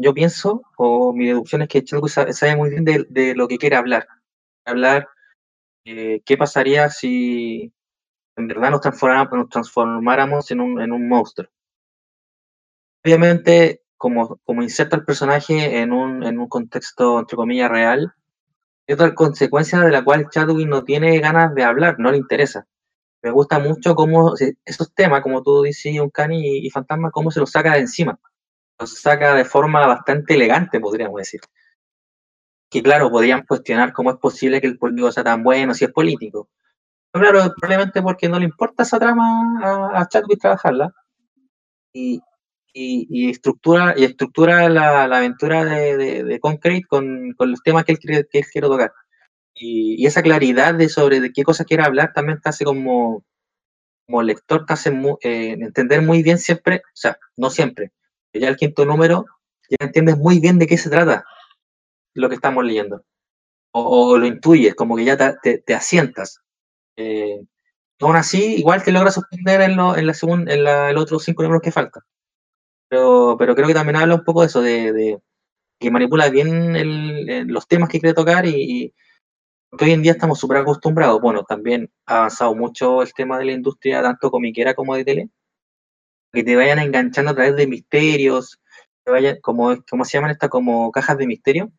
yo, pienso, o mi deducción es que Chadwick sabe, muy bien de, lo que quiere hablar. Hablar eh, qué pasaría si en verdad nos transformáramos, nos transformáramos en un, en un monstruo obviamente, como, como inserta el personaje en un, en un contexto, entre comillas, real, es otra consecuencia de la cual Chadwick no tiene ganas de hablar, no le interesa. Me gusta mucho cómo esos temas, como tú dices, Uncanny y, y Fantasma, cómo se los saca de encima. Los saca de forma bastante elegante, podríamos decir. Que claro, podrían cuestionar cómo es posible que el político sea tan bueno si es político. Pero claro, probablemente porque no le importa esa trama a, a Chadwick trabajarla. Y, y, y estructura, y estructura la, la aventura de, de, de Concrete con, con, los temas que él, quiere, que él quiere tocar. Y, y, esa claridad de sobre de qué cosas quiere hablar también te hace como, como lector, te hace muy, eh, entender muy bien siempre, o sea, no siempre, ya el quinto número, ya entiendes muy bien de qué se trata lo que estamos leyendo. O, o lo intuyes, como que ya te, te, te asientas. Eh, aún así, igual te logras sostener en, lo, en, la segunda, en la, el otros cinco números que faltan. Pero, pero creo que también habla un poco de eso, de, de que manipula bien el, los temas que quiere tocar y, y hoy en día estamos súper acostumbrados. Bueno, también ha avanzado mucho el tema de la industria, tanto comiquera como de tele, que te vayan enganchando a través de misterios, que vayan, como, ¿cómo se llaman estas? Como cajas de misterio.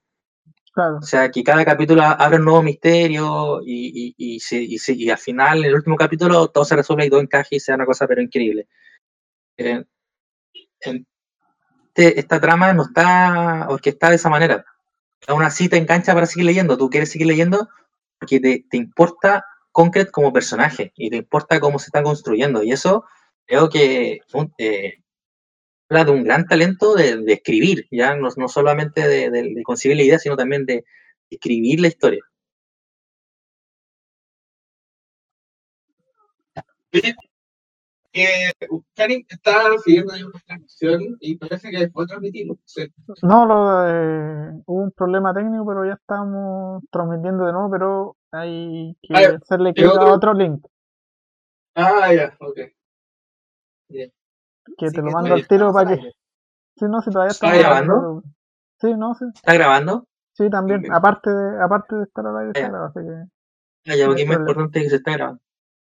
Claro. O sea, que cada capítulo abre un nuevo misterio y, y, y, se, y, se, y, al final, en el último capítulo, todo se resuelve y todo encaja y sea una cosa pero increíble. Eh, este, esta trama no está orquestada de esa manera. Aún así te engancha para seguir leyendo. Tú quieres seguir leyendo porque te, importa Concrete como personaje y te importa cómo se está construyendo. Y eso creo que eh, habla de un gran talento de, escribir, ya no, no solamente de, de, de, concebir la idea, sino también de escribir la historia. Eh, Karin está siguiendo una transmisión y parece que después transmitimos. No, lo, eh, hubo un problema técnico, pero ya estamos transmitiendo de nuevo, pero hay que ah, hacerle clic a otro link. Ah, ya, ok. Yeah. Que sí, te lo mando al tiro para que. Sí, no, si todavía está grabando. Sí, no, sí. ¿Está grabando? Sí, también. Aparte de, aparte de estar al aire, está grabado, así que. Ah, ya, porque es más importante que se está grabando.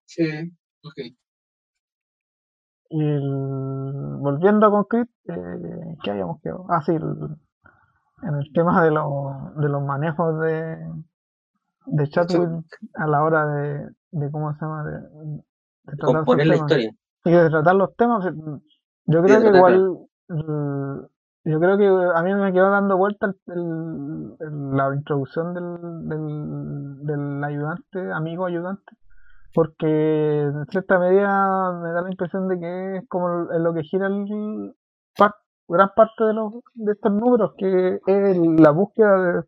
Sí, ok. Y el, volviendo a Concrete, eh, ¿qué habíamos quedado? Ah, sí, el, en el tema de, lo, de los manejos de, de Chatwin a la hora de, de ¿cómo se llama? De, de componer la historia. Y de tratar los temas, yo creo que igual, yo creo que a mí me quedó dando vuelta el, el, la introducción del, del, del ayudante, amigo ayudante, porque en cierta medida me da la impresión de que es como en lo que gira el, gran parte de, los, de estos números, que es la búsqueda de,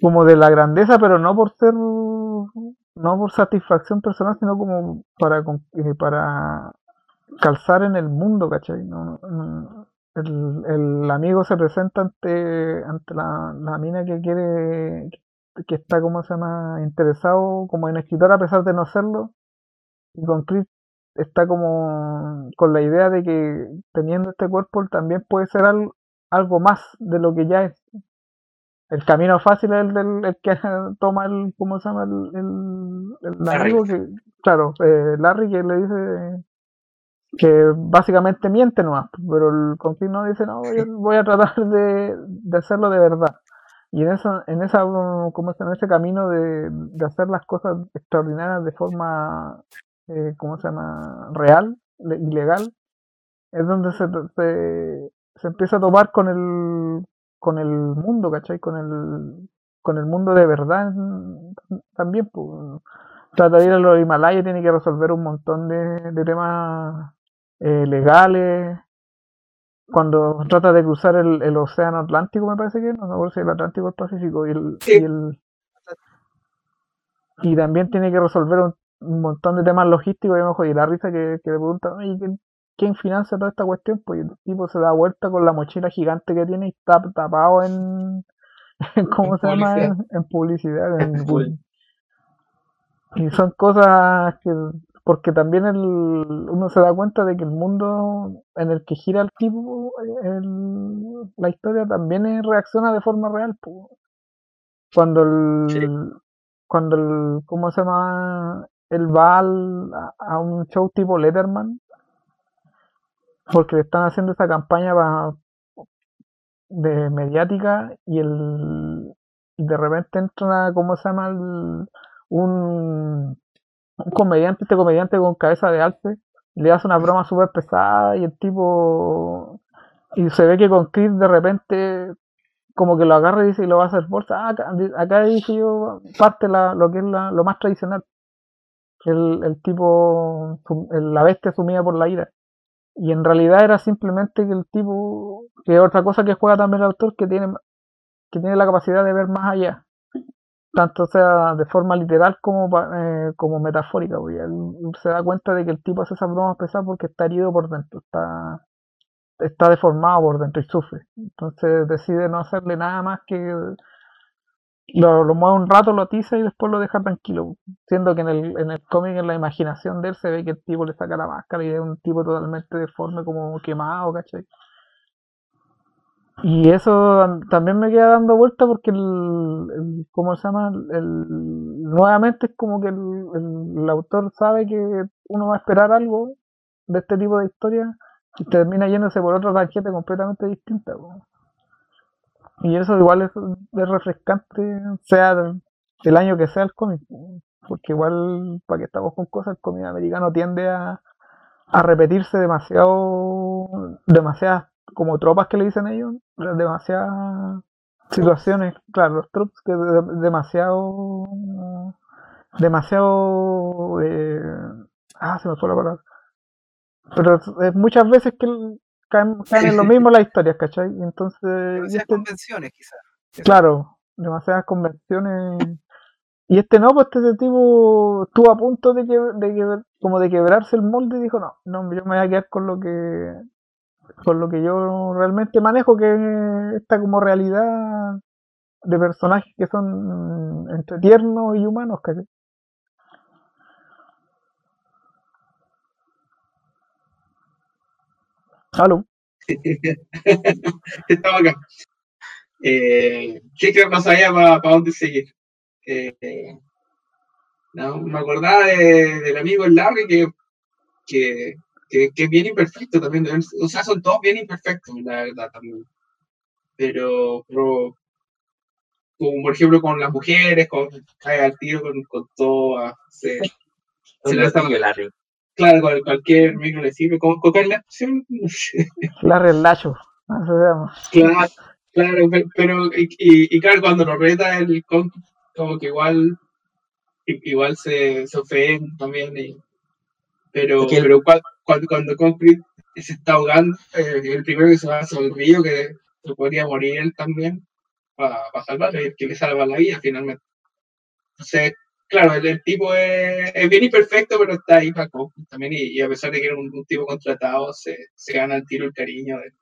como de la grandeza, pero no por ser, no por satisfacción personal, sino como para, eh, para calzar en el mundo, ¿cachai? No, el, el, amigo se presenta ante, ante la, la mina que quiere está, como se llama?, interesado como en escritor a pesar de no serlo. Y con Chris está como con la idea de que teniendo este cuerpo también puede ser algo, algo más de lo que ya es. El camino fácil es el, del, el que toma el, ¿cómo se llama? El, el, el amigo que, claro, eh, Larry que le dice que básicamente miente nomás, pero el confín no dice, no, yo voy a tratar de, de hacerlo de verdad. Y en eso, en esa, como en ese camino de, de hacer las cosas extraordinarias de forma, eh, ¿cómo se llama? real, y legal, es donde se, se, se, empieza a tomar con el, con el mundo, ¿cachai? Con el, con el mundo de verdad también. Pues, trata de ir a los Himalayas, tiene que resolver un montón de, de temas eh, legales, cuando trata de cruzar el, el, océano Atlántico, me parece que no, no sé si el Atlántico o el Pacífico, y, el, sí. y, el, y también tiene que resolver un, un montón de temas logísticos, y, mejor, y la risa que, que le pregunta, ¿quién, ¿quién, financia toda esta cuestión? Pues el tipo se da vuelta con la mochila gigante que tiene y está tapado en, en ¿cómo en se publicidad. llama? En, en publicidad. En, y son cosas que porque también el, uno se da cuenta de que el mundo en el que gira el tipo, el, la historia también reacciona de forma real. Cuando el, sí. cuando el, ¿cómo se llama? Él va al, a, un show tipo Letterman, porque le están haciendo esa campaña para, de mediática y el y de repente entra, ¿cómo se llama? El- un, un comediante, este comediante con cabeza de alce, le hace una broma súper pesada y el tipo, y se ve que con Chris de repente como que lo agarra y dice y lo va a hacer bolsa. Ah, acá, acá dije yo parte la, lo que es la- lo más tradicional. El, el tipo, la bestia sumida por la ira. Y en realidad era simplemente que el tipo, que otra cosa que juega también el autor, que tiene, que tiene la capacidad de ver más allá. Tanto sea de forma literal como, eh, como metafórica. se da cuenta de que el tipo hace esas bromas pesadas porque está herido por dentro, está, está deformado por dentro y sufre. Entonces decide no hacerle nada más que lo, lo mueve un rato, lo atiza y después lo deja tranquilo. Siendo que en el, en el cómic, en la imaginación de él, se ve que el tipo le saca la máscara y es un tipo totalmente deforme, como quemado, ¿cachai? Y eso tam- también me queda dando vuelta porque el, el- ¿cómo se llama? El, nuevamente es como que el, el- el autor sabe que uno va a esperar algo de este tipo de historia y termina yéndose por otra tangente completamente distinta. Y eso igual es, es refrescante, sea del año que sea el cómic, po, porque igual, para que estamos con cosas, el cómic americano tiende a, a repetirse demasiado, demasiadas como tropas que le dicen ellos, demasiadas situaciones, claro, los tropes que de- demasiado, demasiado, eh, ah, se me fue la palabra, pero es- muchas veces que caen, caen en lo mismo las historias, ¿cachai? Entonces, Demasiadas este- convenciones, quizás. Claro, demasiadas convenciones. Y este no, pues este tipo estuvo a punto de, que, de que- como de quebrarse el molde y dijo, no, no, yo me voy a quedar con lo que con lo que yo realmente manejo, que es esta como realidad de personajes que son mm, entre tiernos y humanos, ¿cachai? Aló. Estaba acá. Eh, ¿Qué creo no sabía para dónde seguir? Eh, me acordaba de- del amigo Larry que, que, que, que es bien imperfecto también. O sea, son todos bien imperfectos, la verdad también. Pero, pero como por ejemplo con las mujeres, con cae al tiro con, con todo, se, se Un le está Larry. claro, con cualquier micro le sirve. ¿Con, con la. Larry el Lacho, así se llama. Claro, claro, pe- pero y, y- y claro, cuando lo reta el con, como que igual i- igual se, se ofende también, y- pero, pero cuando, cuando Concrete se está ahogando, eh, el primero que se va sobre el río, que se podría morir él también, para salvarle, el que le salva la vida finalmente. Entonces, claro, el, el tipo es, es bien imperfecto, pero está ahí para Concrete también, y, y a pesar de que era un, un tipo contratado, se, se gana el tiro el cariño del,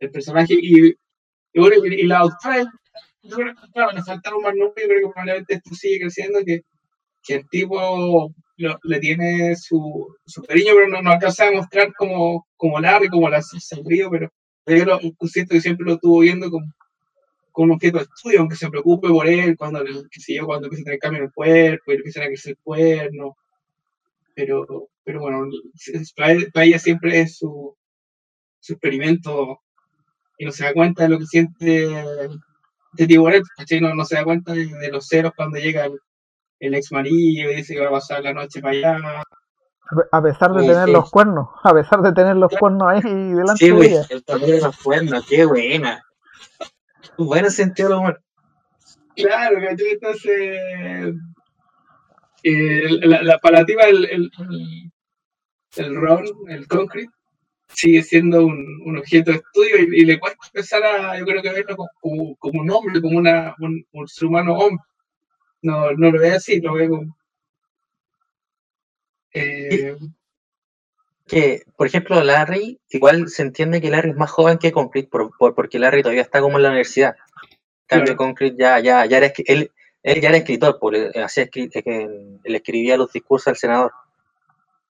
del personaje, y, y bueno, y, y la autora, yo creo que, claro, le faltaron más nombres, yo creo que probablemente esto sigue creciendo, que, que el tipo lo- le tiene su, su cariño, pero no, no alcanza a mostrar como, como Larry, como la sonrío, pero yo lo, siento que siempre lo estuvo viendo como, como un objeto de estudio, aunque se preocupe por él, cuando, qué sé cuando empieza a tener cambio en el cuerpo, y empiezan a crecer cuernos, pero, pero bueno, para, ella siempre es su, su experimento y no se da cuenta de lo que siente tiburón, ¿cachai? No, no se da cuenta de, de los ceros cuando llega el, el ex marido y dice que va a pasar la noche para allá. A pe- A pesar de Sí, tener sí. los cuernos, a pesar de tener los cuernos ahí delante Sí, de güey, ella. el tamaño de los cuernos, qué buena. Buen sentido del humor. Claro, ¿cachai? Entonces, eh, la, la palativa, el, el, el, ron, el concrete, sigue siendo un, un objeto de estudio y, y le cuesta empezar a, yo creo que verlo como, como, como un hombre, como una, un, un ser humano hombre. No, no lo ve así, lo ve como... Eh, Que, por ejemplo, Larry, igual se entiende que Larry es más joven que Concrete por, por- porque Larry todavía está como en la universidad. En cambio, Claro. Concrete ya, ya, ya era, él, él ya era escritor, porque hacía eh, que él escribía los discursos al senador.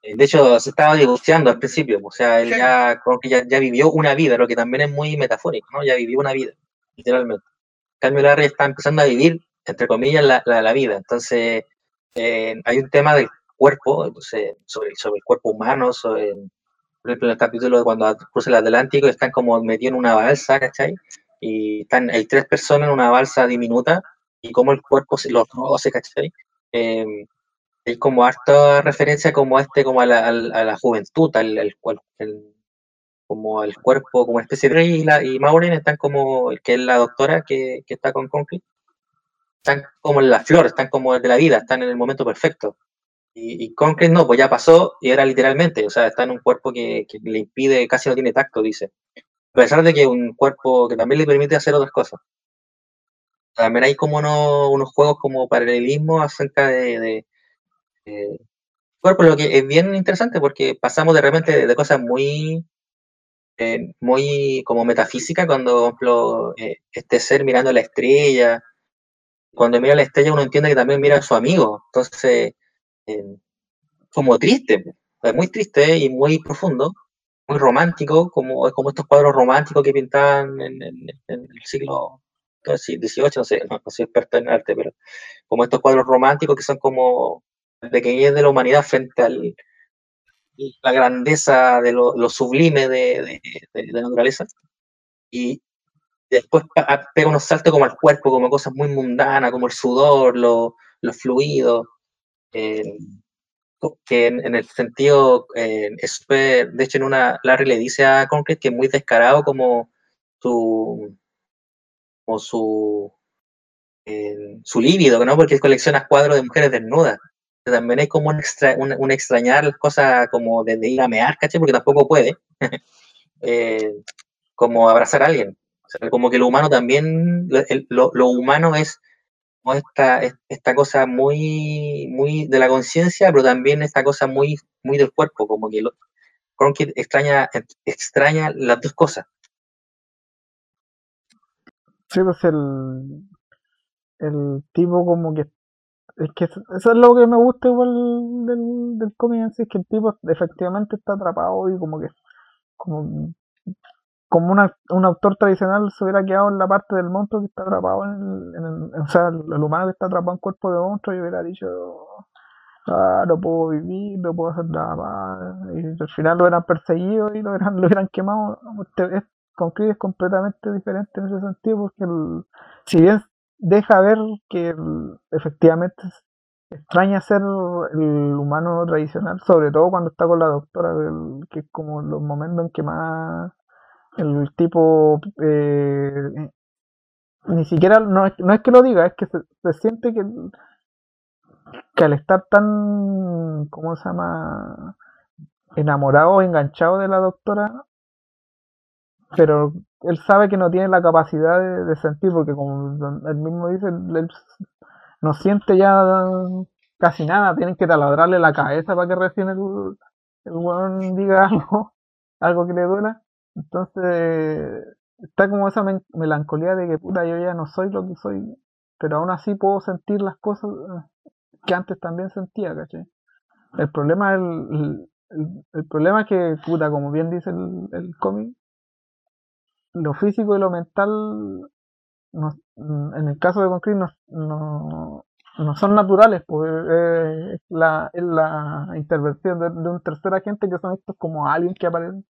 Eh, De hecho, se estaba divorciando al principio, o sea, él Sí. ya, ya, ya vivió una vida, lo que también es muy metafórico, ¿no? Ya vivió una vida, literalmente. En cambio, Larry está empezando a vivir, entre comillas, la, la, la vida. Entonces, eh, hay un tema del cuerpo, entonces, sobre, sobre el cuerpo humano, sobre, por ejemplo, en el capítulo de cuando cruza el Atlántico, están como metidos en una balsa, ¿cachai? Y están, hay tres personas en una balsa diminuta, y cómo el cuerpo se los roce, ¿cachai? Eh, hay como harta referencia como este, como a la, a la juventud, al, al, el, como el cuerpo, como especie de y, y Maureen están como, que es la doctora que, que está con Concrete, están como en la flor, están como de la vida, están en el momento perfecto. Y, y Concrete no, pues ya pasó y era literalmente, o sea, está en un cuerpo que, que le impide, casi no tiene tacto, dice. A pesar de que un cuerpo que también le permite hacer otras cosas. También hay como unos, unos juegos como paralelismo acerca de, de, de cuerpo, lo que es bien interesante porque pasamos de repente de, de cosas muy eh, muy como metafísica cuando, por ejemplo, eh, este ser mirando la estrella, cuando mira la estrella uno entiende que también mira a su amigo, entonces, eh, como triste, es muy triste y muy profundo, muy romántico, como, estos cuadros románticos que pintaban en, en, en el siglo XVIII, no sé, no, soy experto en arte, pero como estos cuadros románticos que son como pequeñez de la humanidad frente al, la grandeza de lo, sublime de, de, de, la naturaleza. Y después pega unos saltos como al cuerpo, como cosas muy mundanas, como el sudor, los lo fluidos, eh, que en, el sentido eh, es super, de hecho en una, Larry le dice a Concrete que es muy descarado como su, como su, eh, su líbido, ¿no? Porque colecciona cuadros de mujeres desnudas también hay como un, extra, un extrañar las cosas como de, de, ir a mear, ¿caché? Porque tampoco puede, eh, como abrazar a alguien. Sea, como que lo humano también, lo, lo humano es esta, esta cosa muy, muy de la conciencia, pero también esta cosa muy, muy del cuerpo, como que lo, Cronkite extraña, extraña las dos cosas. Sí, pues el, el tipo como que es que eso es lo que me gusta igual del, del cómic en sí, es que el tipo efectivamente está atrapado y como que como, como una, un autor tradicional se hubiera quedado en la parte del monstruo que está atrapado en el, en el o sea, el humano que está atrapado en cuerpo de monstruo y hubiera dicho ah, no puedo vivir, no puedo hacer nada más y al final lo hubieran perseguido y lo hubieran, lo hubieran quemado. Este, es, completamente diferente en ese sentido porque el, si bien deja ver que efectivamente extraña ser el humano tradicional, sobre todo cuando está con la doctora, el, que es como los momentos en que más el tipo eh, ni siquiera, no es, no es que lo diga, es que se, siente que, que al estar tan, ¿cómo se llama? enamorado o enganchado de la doctora, pero él sabe que no tiene la capacidad de, sentir, porque como él mismo dice, no siente ya casi nada, tienen que taladrarle la cabeza para que recién el, el diga algo, algo que le duela. Entonces, está como esa melancolía de que puta, yo ya no soy lo que soy, pero aún así puedo sentir las cosas que antes también sentía, ¿cachai? El problema, el, el, problema es que, puta, como bien dice el, el cómic, lo físico y lo mental, no, en el caso de Concrete, no, no, no son naturales, pues eh, es, la, la intervención de, un tercer agente que son estos como alguien que aparecen.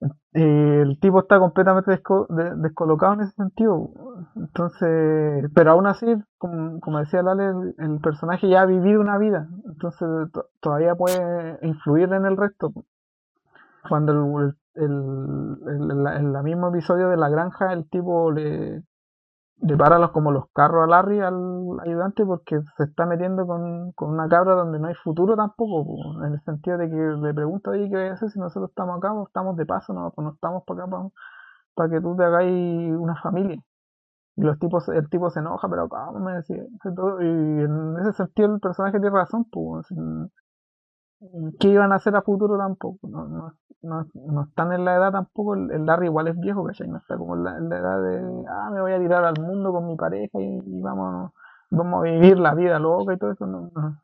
Eh, el tipo está completamente desco de, descolocado en ese sentido. Entonces, pero aún así, como, decía Lale, el, personaje ya ha vivido una vida, entonces todavía puede influir en el resto. Cuando el, el, el, mismo episodio de la granja, el tipo le, le para los, como los carros a Larry, al ayudante, porque se está metiendo con, con una cabra donde no hay futuro tampoco, en el sentido de que le pregunta, oye, ¿qué voy a hacer si nosotros estamos acá? estamos de paso, no, pues no estamos para acá para, para que tú te hagáis una familia. Y los tipos, el tipo se enoja, pero ¿cómo me decía? Y en ese sentido el personaje tiene razón, pues, ¿qué iban a hacer a futuro tampoco? No, no, no, no están en la edad tampoco, el, Larry igual es viejo, ¿cachai? No está como en la, en la, edad de, ah, me voy a tirar al mundo con mi pareja y, y vamos, vamos a vivir la vida loca y todo eso, no, no,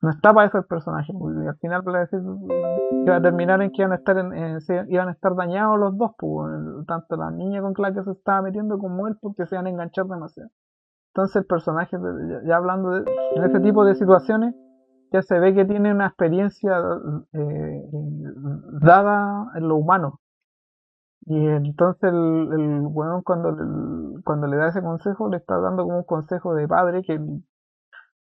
no está para eso el personaje, y al final para decir, iba a terminar en que iban a estar en, en, iban a estar dañados los dos, pues, tanto la niña con la que se estaba metiendo como él, porque se iban a enganchar demasiado. Entonces el personaje, ya, ya hablando de, en este tipo de situaciones, ya se ve que tiene una experiencia eh, dada en lo humano. Y entonces el, el weón cuando, cuando le da ese consejo, le está dando como un consejo de padre, que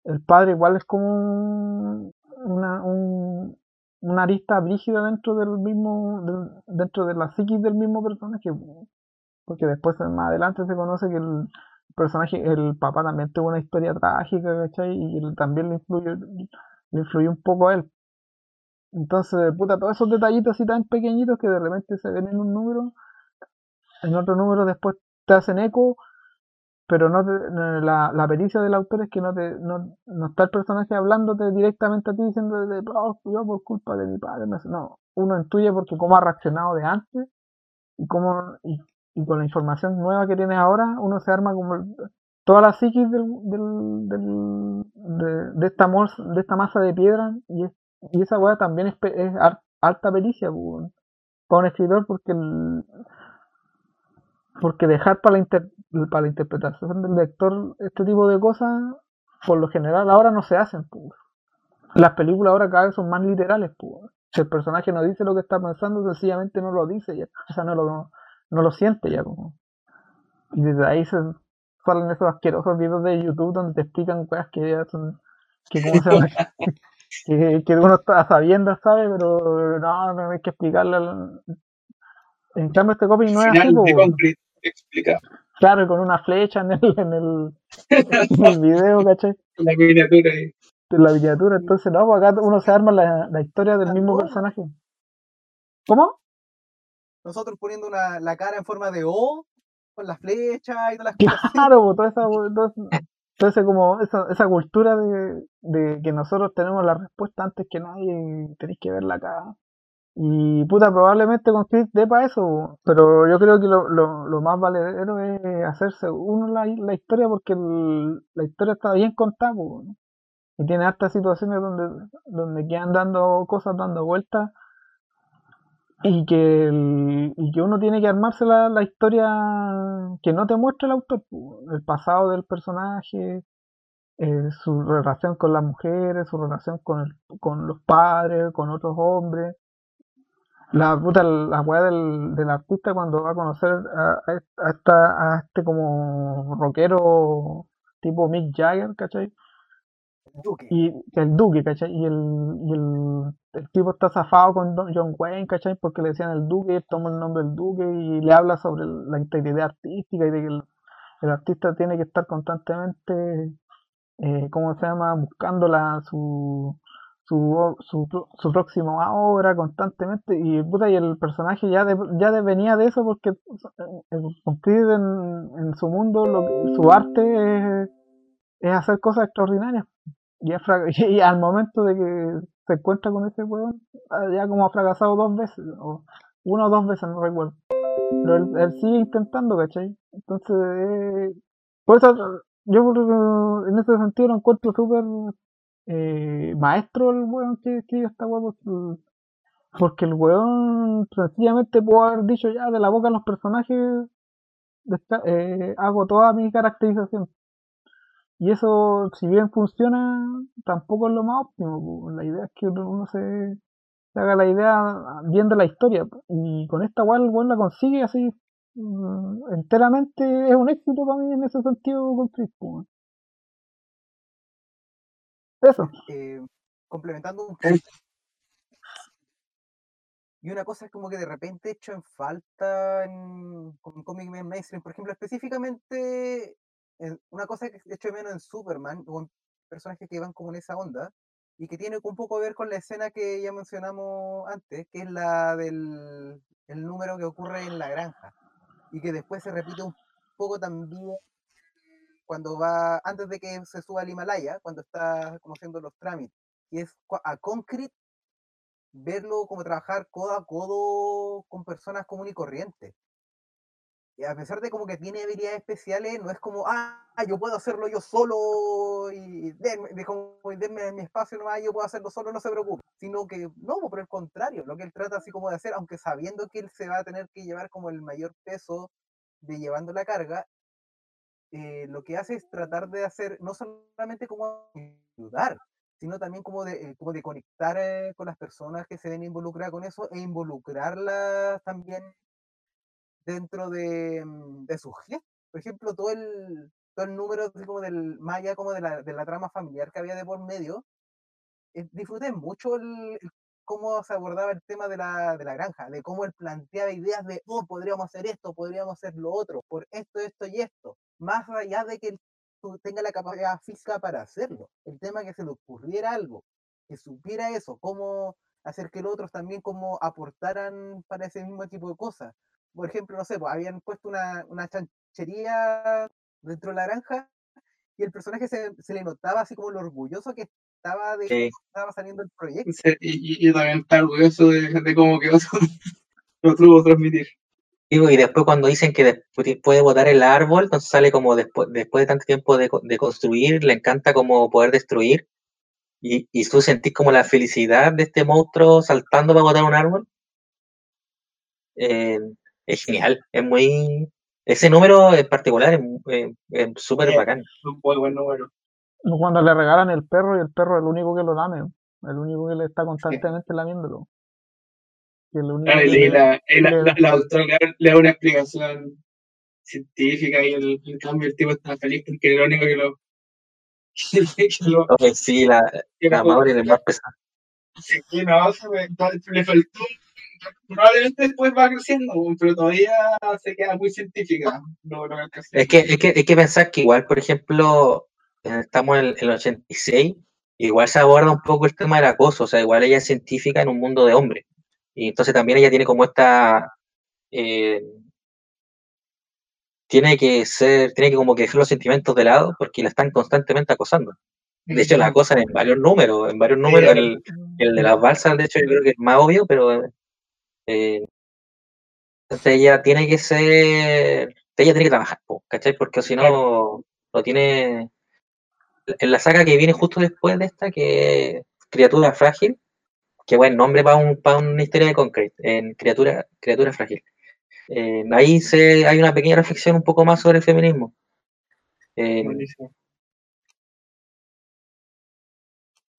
el, padre igual es como un- una, un- una arista brígida dentro del mismo, dentro de la psiquis del mismo personaje. Porque después más adelante se conoce que el personaje, el papá también tuvo una historia trágica, ¿cachai? Y él también le influyó, le influyó un poco a él. Entonces, puta, todos esos detallitos así tan pequeñitos que de repente se ven en un número, en otro número después te hacen eco, pero no te- la, la pericia del autor es que no te no, no está el personaje hablándote directamente a ti diciendo oh, yo por culpa de mi padre me hace-". no uno intuye porque cómo ha reaccionado de antes y cómo y, y con la información nueva que tienes ahora uno se arma como toda la psiquis del, de, de esta mos- de esta masa de piedra y, es- y esa weá también es, es alta pericia pues, weón, para un escritor porque el, porque dejar para la, inter- para la interpretación del lector este tipo de cosas, por lo general ahora no se hacen. pues. Las películas ahora cada vez son más literales. pues. Si el personaje no dice lo que está pensando, sencillamente no lo dice ya. O sea, no lo, no lo siente ya. pues. Y desde ahí se salen esos asquerosos videos de YouTube donde te explican cosas que ya son... Que, ¿cómo se llama? que, que uno está sabiendo, ¿sabe? Pero no, no hay que explicarle. al- En cambio, este copy no es así, explica Claro, con una flecha en el, en el, en el video, ¿cachai? la miniatura ahí. De la miniatura. Entonces, no, pues acá uno se arma la, la historia del mismo personaje. ¿Cómo? Nosotros poniendo una, la cara en forma de O, con la flecha y todas las cosas. Claro, toda esa, toda esa- como esa, esa cultura de, de que nosotros tenemos la respuesta antes que nadie, tenéis que verla acá. Y puta, probablemente con Chris dé para eso, pero yo creo que lo, lo, lo más valedero es hacerse uno la, la historia porque la historia está bien contada, y tiene hartas situaciones donde, donde quedan dando cosas, dando vueltas, y que, el- y que uno tiene que armarse la, la historia que no te muestra el autor, el pasado del personaje, eh, su relación con las mujeres, su relación con, el- con los padres, con otros hombres. La puta, la weá del, del artista cuando va a conocer a, a est- a esta, a este como rockero tipo Mick Jagger, ¿cachai? Duque. Y el Duque, ¿cachai? Y el, y el, el tipo está zafado con John Wayne, ¿cachai? Porque le decían el Duque, él toma el nombre del Duque y le habla sobre la integridad artística y de que el, artista tiene que estar constantemente, eh, ¿cómo se llama? Buscando su, su, su, su próxima obra constantemente y puta, y el personaje ya, de- ya venía de eso porque eh, en, su mundo, lo su arte es, es hacer cosas extraordinarias. Y, fra- y al momento de que se encuentra con ese weón, ah, ya como ha fracasado dos veces, o una o dos veces, no recuerdo. Pero él, él sigue intentando, ¿cachai? Entonces, eh, por eso yo en ese sentido lo encuentro súper eh, maestro el weón que escribe esta weón, porque, porque el weón sencillamente pudo haber dicho ya de la boca a los personajes, eh, hago toda mi caracterización. Y eso, si bien funciona, tampoco es lo más óptimo. La idea es que uno se, se haga la idea viendo la historia. Y con esta weá el la consigue así mm, enteramente. Es un éxito para mí en ese sentido con Chris. Eso. eh, complementando un poco. Y una cosa es como que de repente echo en falta en, con cómic ma- mainstream, por ejemplo, específicamente, en- una cosa que echo de menos en Superman, o en personajes que van como en esa onda, y que tiene un poco que ver con la escena que ya mencionamos antes, que es la del el número que ocurre en la granja, y que después se repite un poco también cuando va, antes de que se suba al Himalaya, cuando está como haciendo los trámites, y es a Concrete verlo como trabajar codo a codo con personas comunes y corrientes. A pesar de como que tiene habilidades especiales, no es como, ah, yo puedo hacerlo yo solo y denme, de como, denme mi espacio nomás, yo puedo hacerlo solo, no se preocupe. Sino que, no, por el contrario, lo que él trata así como de hacer, aunque sabiendo que él se va a tener que llevar como el mayor peso de llevando la carga, eh, lo que hace es tratar de hacer, no solamente como ayudar, sino también como de, eh, como de conectar eh, con las personas que se ven involucradas con eso e involucrarlas también dentro de, mm, de sus gestos. Por ejemplo, todo el, todo el número así como del, más allá como de la, de la trama familiar que había de por medio, eh, disfruté mucho el, el cómo se abordaba el tema de la, de la granja, de cómo él planteaba ideas de, oh, podríamos hacer esto, podríamos hacer lo otro, por esto, esto y esto, más allá de que él tenga la capacidad física para hacerlo. El tema que se le ocurriera algo, que supiera eso, cómo hacer que los otros también como aportaran para ese mismo tipo de cosas. Por ejemplo, no sé, pues habían puesto una, una chanchería dentro de la granja y el personaje se, se le notaba así como lo orgulloso que estaba de que Sí. estaba saliendo el proyecto. Sí, Y, y, también está orgulloso de, de cómo quedó su- lo tuvo transmitir. Digo, y después cuando dicen que después puede botar el árbol, entonces sale como después, después de tanto tiempo de, de construir, le encanta como poder destruir. Y, y tú sentís como la felicidad de este monstruo saltando para botar un árbol. Eh, es genial, es muy... Ese número en particular es eh, es súper Sí. bacán. Un muy buen número. Cuando le regalan el perro y el perro es el único que lo lame, el único que le está constantemente lamiéndolo. El único Ah, que le- la, le- la, le, da- le da una explicación científica y el, en cambio el tipo está feliz porque era lo único que lo. que lo sí, la, que la Mauri es más pesada. Sí, no, se me- le faltó. Probablemente después va creciendo, pero todavía se queda muy científica. No. Es que, es que hay que pensar que igual, por ejemplo, eh, estamos en el, en el 86, igual se aborda un poco el tema del acoso, o sea, igual ella es científica en un mundo de hombres. Y entonces también ella tiene como esta... eh, tiene que ser, tiene que como que dejar los sentimientos de lado porque la están constantemente acosando. De hecho, la acosan en varios números, en varios números. El, el de las balsas, de hecho, yo creo que es más obvio, pero eh, entonces ella tiene que ser, ella tiene que trabajar, ¿cachai? Porque si no, no tiene. En la saga que viene justo después de esta, que es Criatura Frágil, que buen nombre para un, para una historia de Concrete, en Criatura, Criatura Frágil. Eh, ahí se, hay una pequeña reflexión un poco más sobre el feminismo. Eh,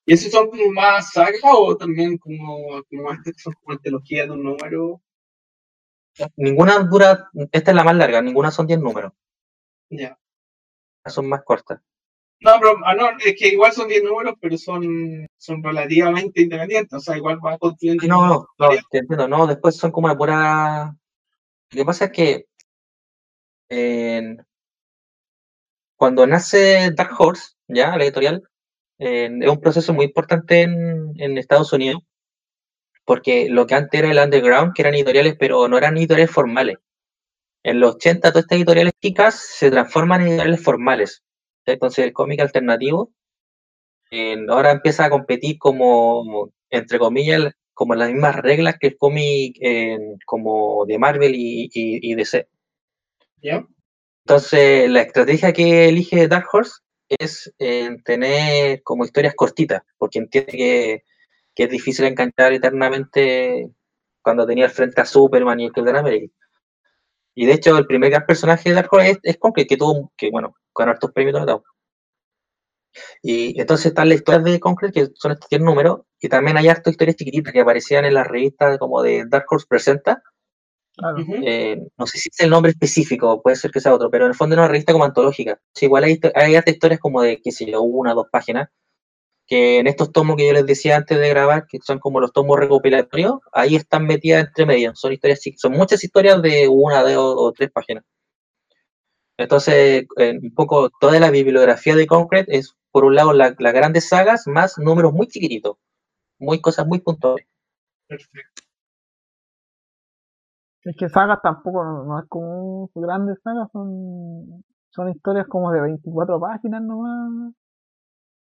¿Y esos son como más sagas o también como, como estas que son como antologías de un número? ninguna dura, esta es la más larga, ninguna son 10 números, Ya. estas son más cortas. No, pero ah, no, es que igual son 10 números, pero son, son relativamente independientes. O sea, igual va construyendo. No, no, no, te entiendo, no, después son como la pura... Lo que pasa es que cuando nace Dark Horse, ya, la editorial, en- es un proceso muy importante en, en Estados Unidos, porque lo que antes era el underground, que eran editoriales, pero no eran editoriales formales. En los 80, todas estas editoriales chicas se transforman en editoriales formales. Entonces, el cómic alternativo en- ahora empieza a competir como, entre comillas, como las mismas reglas que el cómic en- como de Marvel y, y, y DC. ¿Ya? Entonces, la estrategia que elige Dark Horse es eh, tener como historias cortitas, porque entiende que, que es difícil enganchar eternamente cuando tenía al frente a Superman y el Capitán América. Y de hecho, el primer gran personaje de Dark Horse es, Concrete, que tuvo, que bueno, con hartos premios dotados. Y entonces están las historias de Concrete, que son estos 10 números, y también hay hartas historias chiquititas que aparecían en las revistas como de Dark Horse Presenta, Claro. Eh, no sé si es el nombre específico, puede ser que sea otro, pero en el fondo es una revista como antológica. Sí, igual hay, hay hartas historias como de, qué sé yo, una o dos páginas, que en estos tomos que yo les decía antes de grabar, que son como los tomos recopilatorios, ahí están metidas entre medio. Son historias son muchas historias de una, dos o, o tres páginas. Entonces, eh, un poco toda la bibliografía de Concrete es, por un lado, la- las grandes sagas más números muy chiquititos, muy cosas muy puntuales. Perfecto. Es que sagas tampoco no, es como grandes sagas, son, son historias como de 24 páginas nomás.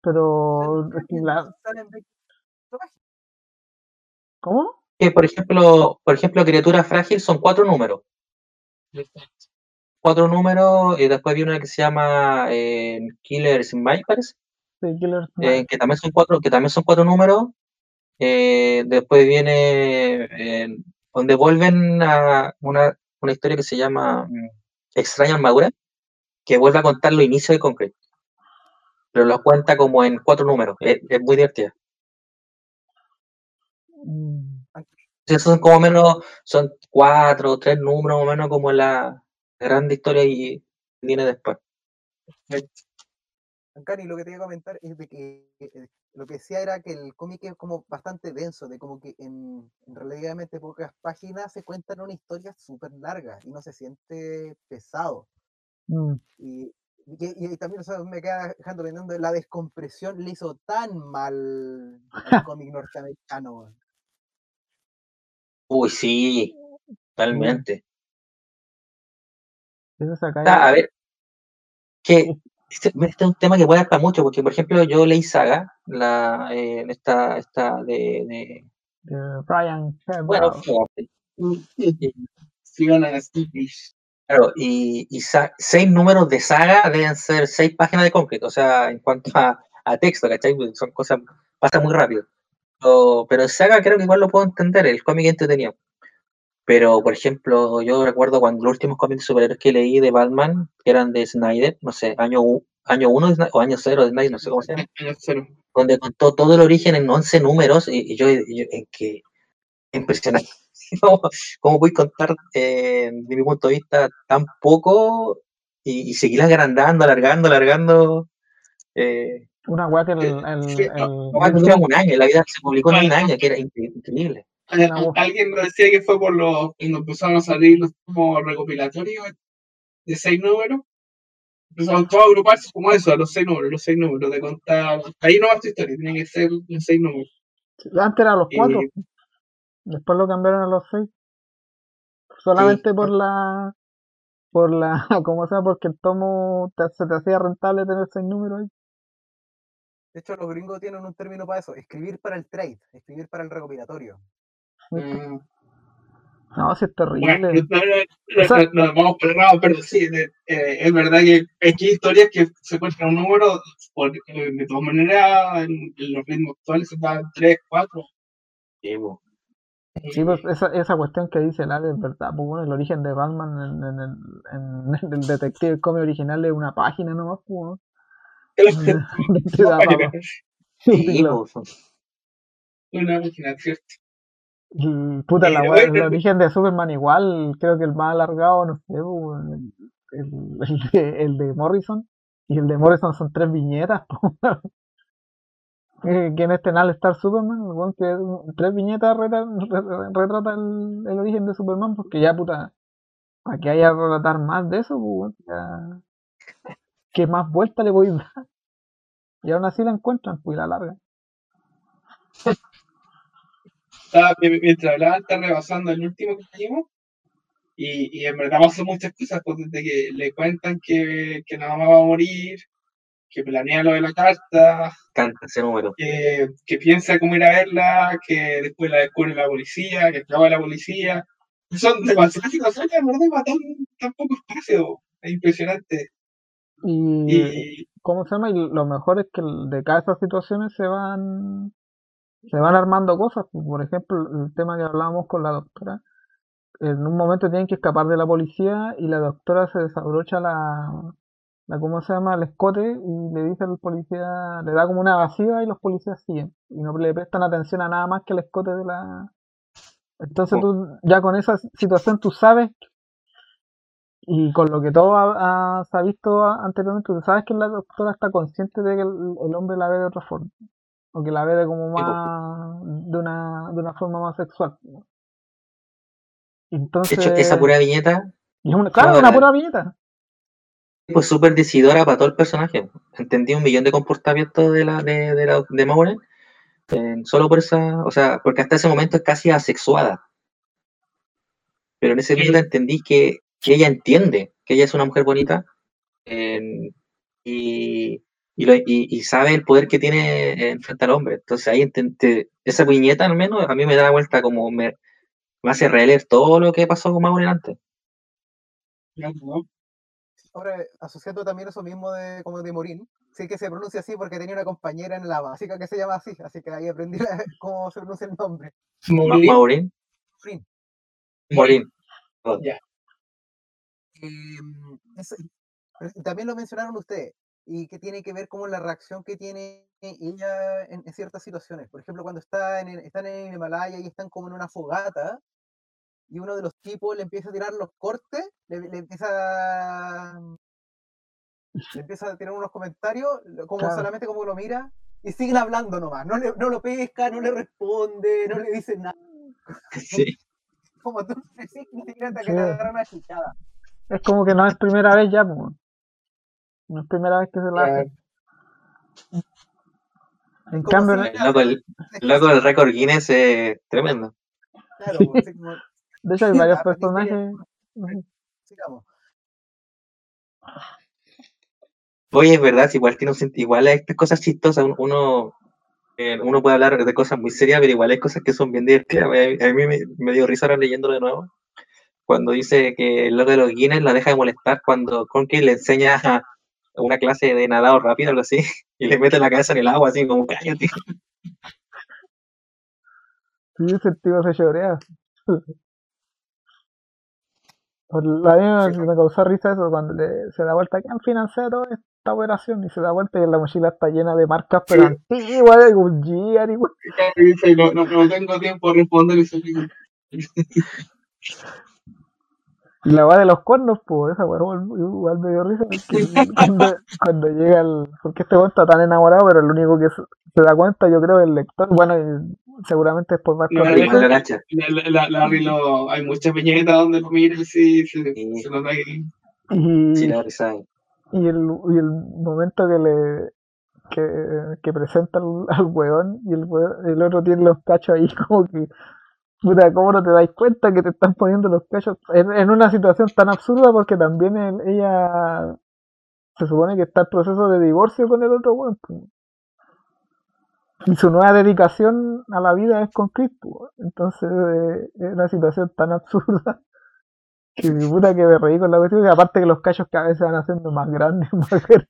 Pero es que la- Salen 20 páginas. ¿Cómo? Que, por ejemplo, por ejemplo, Criatura Frágil son cuatro números. Cuatro números y después viene una que se llama eh, Killer Smile, parece, Sí, Killer eh, que también son cuatro, que también son cuatro números. Eh, después viene eh, donde vuelven a una, una historia que se llama mm, Extraña Armadura, que vuelve a contar los inicios de Concrete. Pero lo cuenta como en cuatro números. Es, es muy divertida. Mm, Esos son como menos, son cuatro o tres números o menos como la grande historia y viene después. Lo que te iba a comentar es de que eh, lo que decía era que el cómic es como bastante denso, de como que en, en relativamente pocas páginas se cuentan una historia súper larga y no se siente pesado. Mm. Y, y, que- y también o sea, me queda dejando pensando, la descompresión le hizo tan mal al cómic norteamericano. Uy, sí, totalmente. Eso se acá Ah, a ver, que este, este es un tema que puede dar para mucho, porque por ejemplo yo leí Saga, la, eh, esta, esta de, de- de Brian bueno, Hebron. Sigan a las Stippies. claro, y, y seis números de Saga deben ser seis páginas de concreto, o sea, en cuanto a, a texto, ¿cachai? Son cosas, pasa muy rápido. Pero, pero Saga creo que igual lo puedo entender, el cómic entretenido. Pero, por ejemplo, yo recuerdo cuando los últimos cómics de superhéroes que leí de Batman, que eran de Snyder, no sé, año, año 1 o año 0 de Snyder, no sé cómo se llama, Año cero. donde contó todo el origen en 11 números, y, y yo, yo- en que impresionante. ¿Cómo, cómo voy a contar, eh, de mi punto de vista, tan poco y, y seguir agrandando, alargando, alargando? Eh, Una weá que el, Eh, el- nomás dura un año, la vida se publicó en un año, que era incre- increíble. Alguien lo decía que fue por los cuando empezaron a salir los como recopilatorios de seis números. Empezaron todos a agruparse como eso, a los seis números, los seis números, de contar. Ahí no va tu historia, tienen que ser los seis números. Antes eran los Y- cuatro. Después lo cambiaron a los seis. Solamente por la. Por la. ¿Cómo se llama? Porque el tomo te- se te hacía rentable tener seis números ahí. De hecho, los gringos tienen un término para eso, escribir para el trade, escribir para el recopilatorio. Mm, No, si es terrible. no, no, no, O sea- no, nos vamos por el lado, pero sí, de- eh, es verdad que hay que historias que se encuentran un número, por- eh, de todas maneras, en, en los ritmos actuales se dan tres, cuatro. Sí, po. Sí, pues esa, esa cuestión que dice el Ale es verdad. Pues bueno, el origen de Batman en, en, el- en el detective cómic original es una página nomás, pues. ¿no? Una máquina, ¿cierto? Y, Puta, la wea- el origen de Superman igual, creo que el más alargado, no sé, pues, el, el- de, el de Morrison. Y el de Morrison son tres viñetas, que en este All Star Superman, que tres viñetas retrata el, el origen de Superman, porque ya puta, para que haya relatar más de eso, pues, ya, ¿qué más vuelta le voy a dar? Y aún así la encuentran, pues y la larga. Estaba- mi- mientras hablaba, estaba rebasando el último que leímos. Y, y en verdad pasó muchas cosas, pues desde que le cuentan que, que la mamá va a morir, que planea lo de la carta, Canta ese número. que, que piensa cómo ir a verla, que después la descubre la policía, que acaba la policía. Son demasiadas situaciones, en verdad, para tan, tan poco espacio. Es impresionante. Y, Y ¿cómo se llama? Y lo mejor es que de cada esas situaciones se van se van armando cosas. pues, Por ejemplo, el tema que hablábamos con la doctora. En un momento tienen que escapar de la policía y la doctora se desabrocha la, la ¿cómo se llama? el escote y le dice al policía, le da como una evasiva y los policías siguen. Y no le prestan atención a nada más que el escote de la... Entonces tú ya con esa situación tú sabes y con lo que todo ha- ha- se ha visto anteriormente, tú sabes que la doctora está consciente de que el, el hombre la ve de otra forma. O que la ve de como más, de una, de una forma más sexual. De Entonces, hecho, esa pura viñeta es una, claro, una pura viñeta. pues súper decidora para todo el personaje. Entendí un millón de comportamientos de la de, de, la, de Maureen, eh, solo por esa, o sea, porque hasta ese momento es casi asexuada. Pero en ese capítulo entendí que, que ella entiende que ella es una mujer bonita eh, y, y, lo- y- y sabe el poder que tiene eh, frente al hombre. Entonces ahí enten- esa viñeta al menos a mí me da vuelta como me, me hace releer todo lo que pasó con Maureen antes. ya, ¿no? Ahora, asociando también eso mismo de como de Morín, sé que se pronuncia así porque tenía una compañera en la básica que se llama así, así que ahí aprendí la- cómo se pronuncia el nombre. Ma- Morir, Maureen. Morín. Maureen. Em, eso- también lo mencionaron ustedes. Y que tiene que ver como la reacción que tiene ella en, en ciertas situaciones. Por ejemplo, cuando está en el- están en el Himalaya y están como en una fogata y uno de los tipos le empieza a tirar los cortes, le, le empieza le empieza a tirar unos comentarios, como Claro. solamente como lo mira y siguen hablando nomás, no, le- no lo pesca, no le responde, no le dice nada, Sí. como tú decís, ni siquiera te Sí. que le agarra una chichada. Es como que no es primera vez ya, pues. No es primera vez que se la hace. En cambio, si- El loco, el, loco récord Guinness es tremendo. Claro, como, de hecho hay varios personajes. Sigamos. Oye, es verdad, si igual tiene un sentido, igual hay estas cosas chistosas, un- uno, eh, uno puede hablar de cosas muy serias, pero igual hay cosas que son bien divertidas. A a mí me, me dio risa ahora leyéndolo de nuevo. Cuando dice que el loco de los Guinness la deja de molestar cuando Conky le enseña a una clase de nadado rápido, algo así, y le mete la cabeza en el agua, así como cállate. Sí, ese tío se llorea. Por la Sí. me causó risa eso cuando le- se da vuelta. ¿Quién financia toda esta operación? Y se da vuelta y la mochila está llena de marcas, pero Sí. antiguas, de Goodyear y no, no, no tengo tiempo de responder ese. Y la va de los cuernos, pues, esa weá igual, me dio risa. porque cuando, cuando llega el. Porque este weón está tan enamorado, pero el único que se, se da cuenta, yo creo, es el lector. Bueno, y seguramente después va a estar la. La, la, la- Larry lo, hay muchas viñetas donde lo mira sí, se, Sí. se nota que Y, Sí, la risa. y, el, y el momento que le. Que, que presenta al, al weón y el, weón- el otro tiene los cachos ahí como que puta, ¿cómo no te das cuenta que te están poniendo los cachos en, una situación tan absurda? Porque también el- ella se supone que está en proceso de divorcio con el otro weón. Y su nueva dedicación a la vida es con Cristo. Entonces eh, es una situación tan absurda que mi puta que me reí con la cuestión. Y aparte que los cachos cada vez se van haciendo más grandes, más grandes.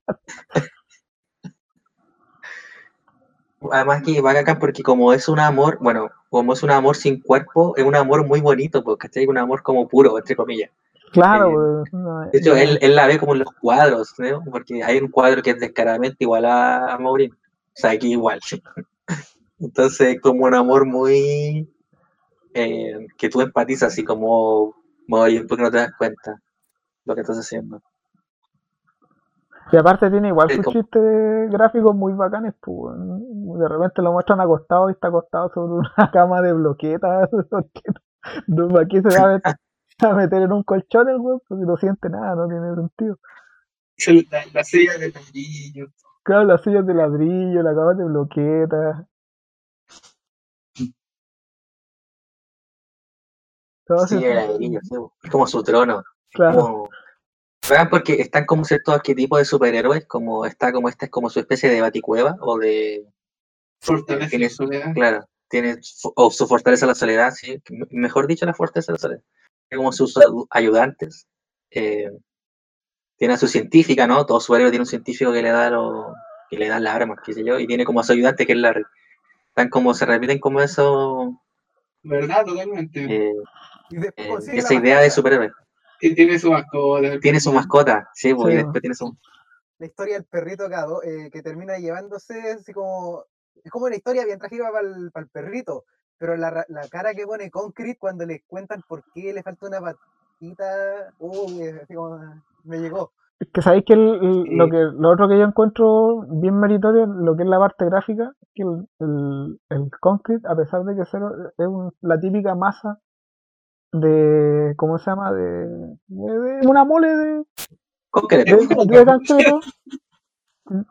Además que va acá porque como es un amor, bueno, como es un amor sin cuerpo, es un amor muy bonito, porque ¿cachai? Un amor como puro, entre comillas. Claro, Eh, no, De hecho, no, él, él la ve como en los cuadros, ¿no? Porque hay un cuadro que es descaradamente igual a, a Maureen. O sea, aquí igual. Entonces, como un amor muy... eh, que tú empatizas, así como, Maureen, ¿por qué no te das cuenta lo que estás haciendo? Y aparte tiene igual sus chistes gráficos muy bacanes, pues. De repente lo muestran acostado y está acostado sobre una cama de bloquetas. porque no- ¿Para qué se va a meter, en un colchón el weón? Porque no siente nada, no tiene sentido. se la, la silla de ladrillo. Claro, las sillas de ladrillo, la cama de bloquetas. Todo Sí, ese- el ladrillo, sí, es como su trono. claro, Como, vean, porque están como ciertos arquetipos de superhéroes, como está como esta es como su especie de baticueva o de Fortaleza Tiene soledad. Claro, tiene o su fortaleza la soledad, sí, mejor dicho, la fortaleza la soledad. Tiene como sus ayudantes, eh, tiene a su científica, ¿no? Todo su héroe tiene un científico que le da lo, que le da las armas, qué sé yo, y tiene como a su ayudante que es Larry. Están como, se repiten como eso, ¿Verdad? Totalmente. eh, Y después eh, esa idea de superhéroe. Y tiene su mascota. Tiene su mascota, sí, pues, Sí. después tiene su... la historia del perrito que, ado- eh, que termina llevándose así como es como una historia bien trágica para el, perrito pero la, ra- la cara que pone Concrete cuando le cuentan por qué le falta una patita uy, así como, me llegó Es que sabéis que el- el- lo que lo otro que yo encuentro bien meritorio, lo que es la parte gráfica, que el, el, el concrete, a pesar de que ser- es un- la típica masa de, ¿cómo se llama? De, de- una mole de, Concreto. de, de concreto,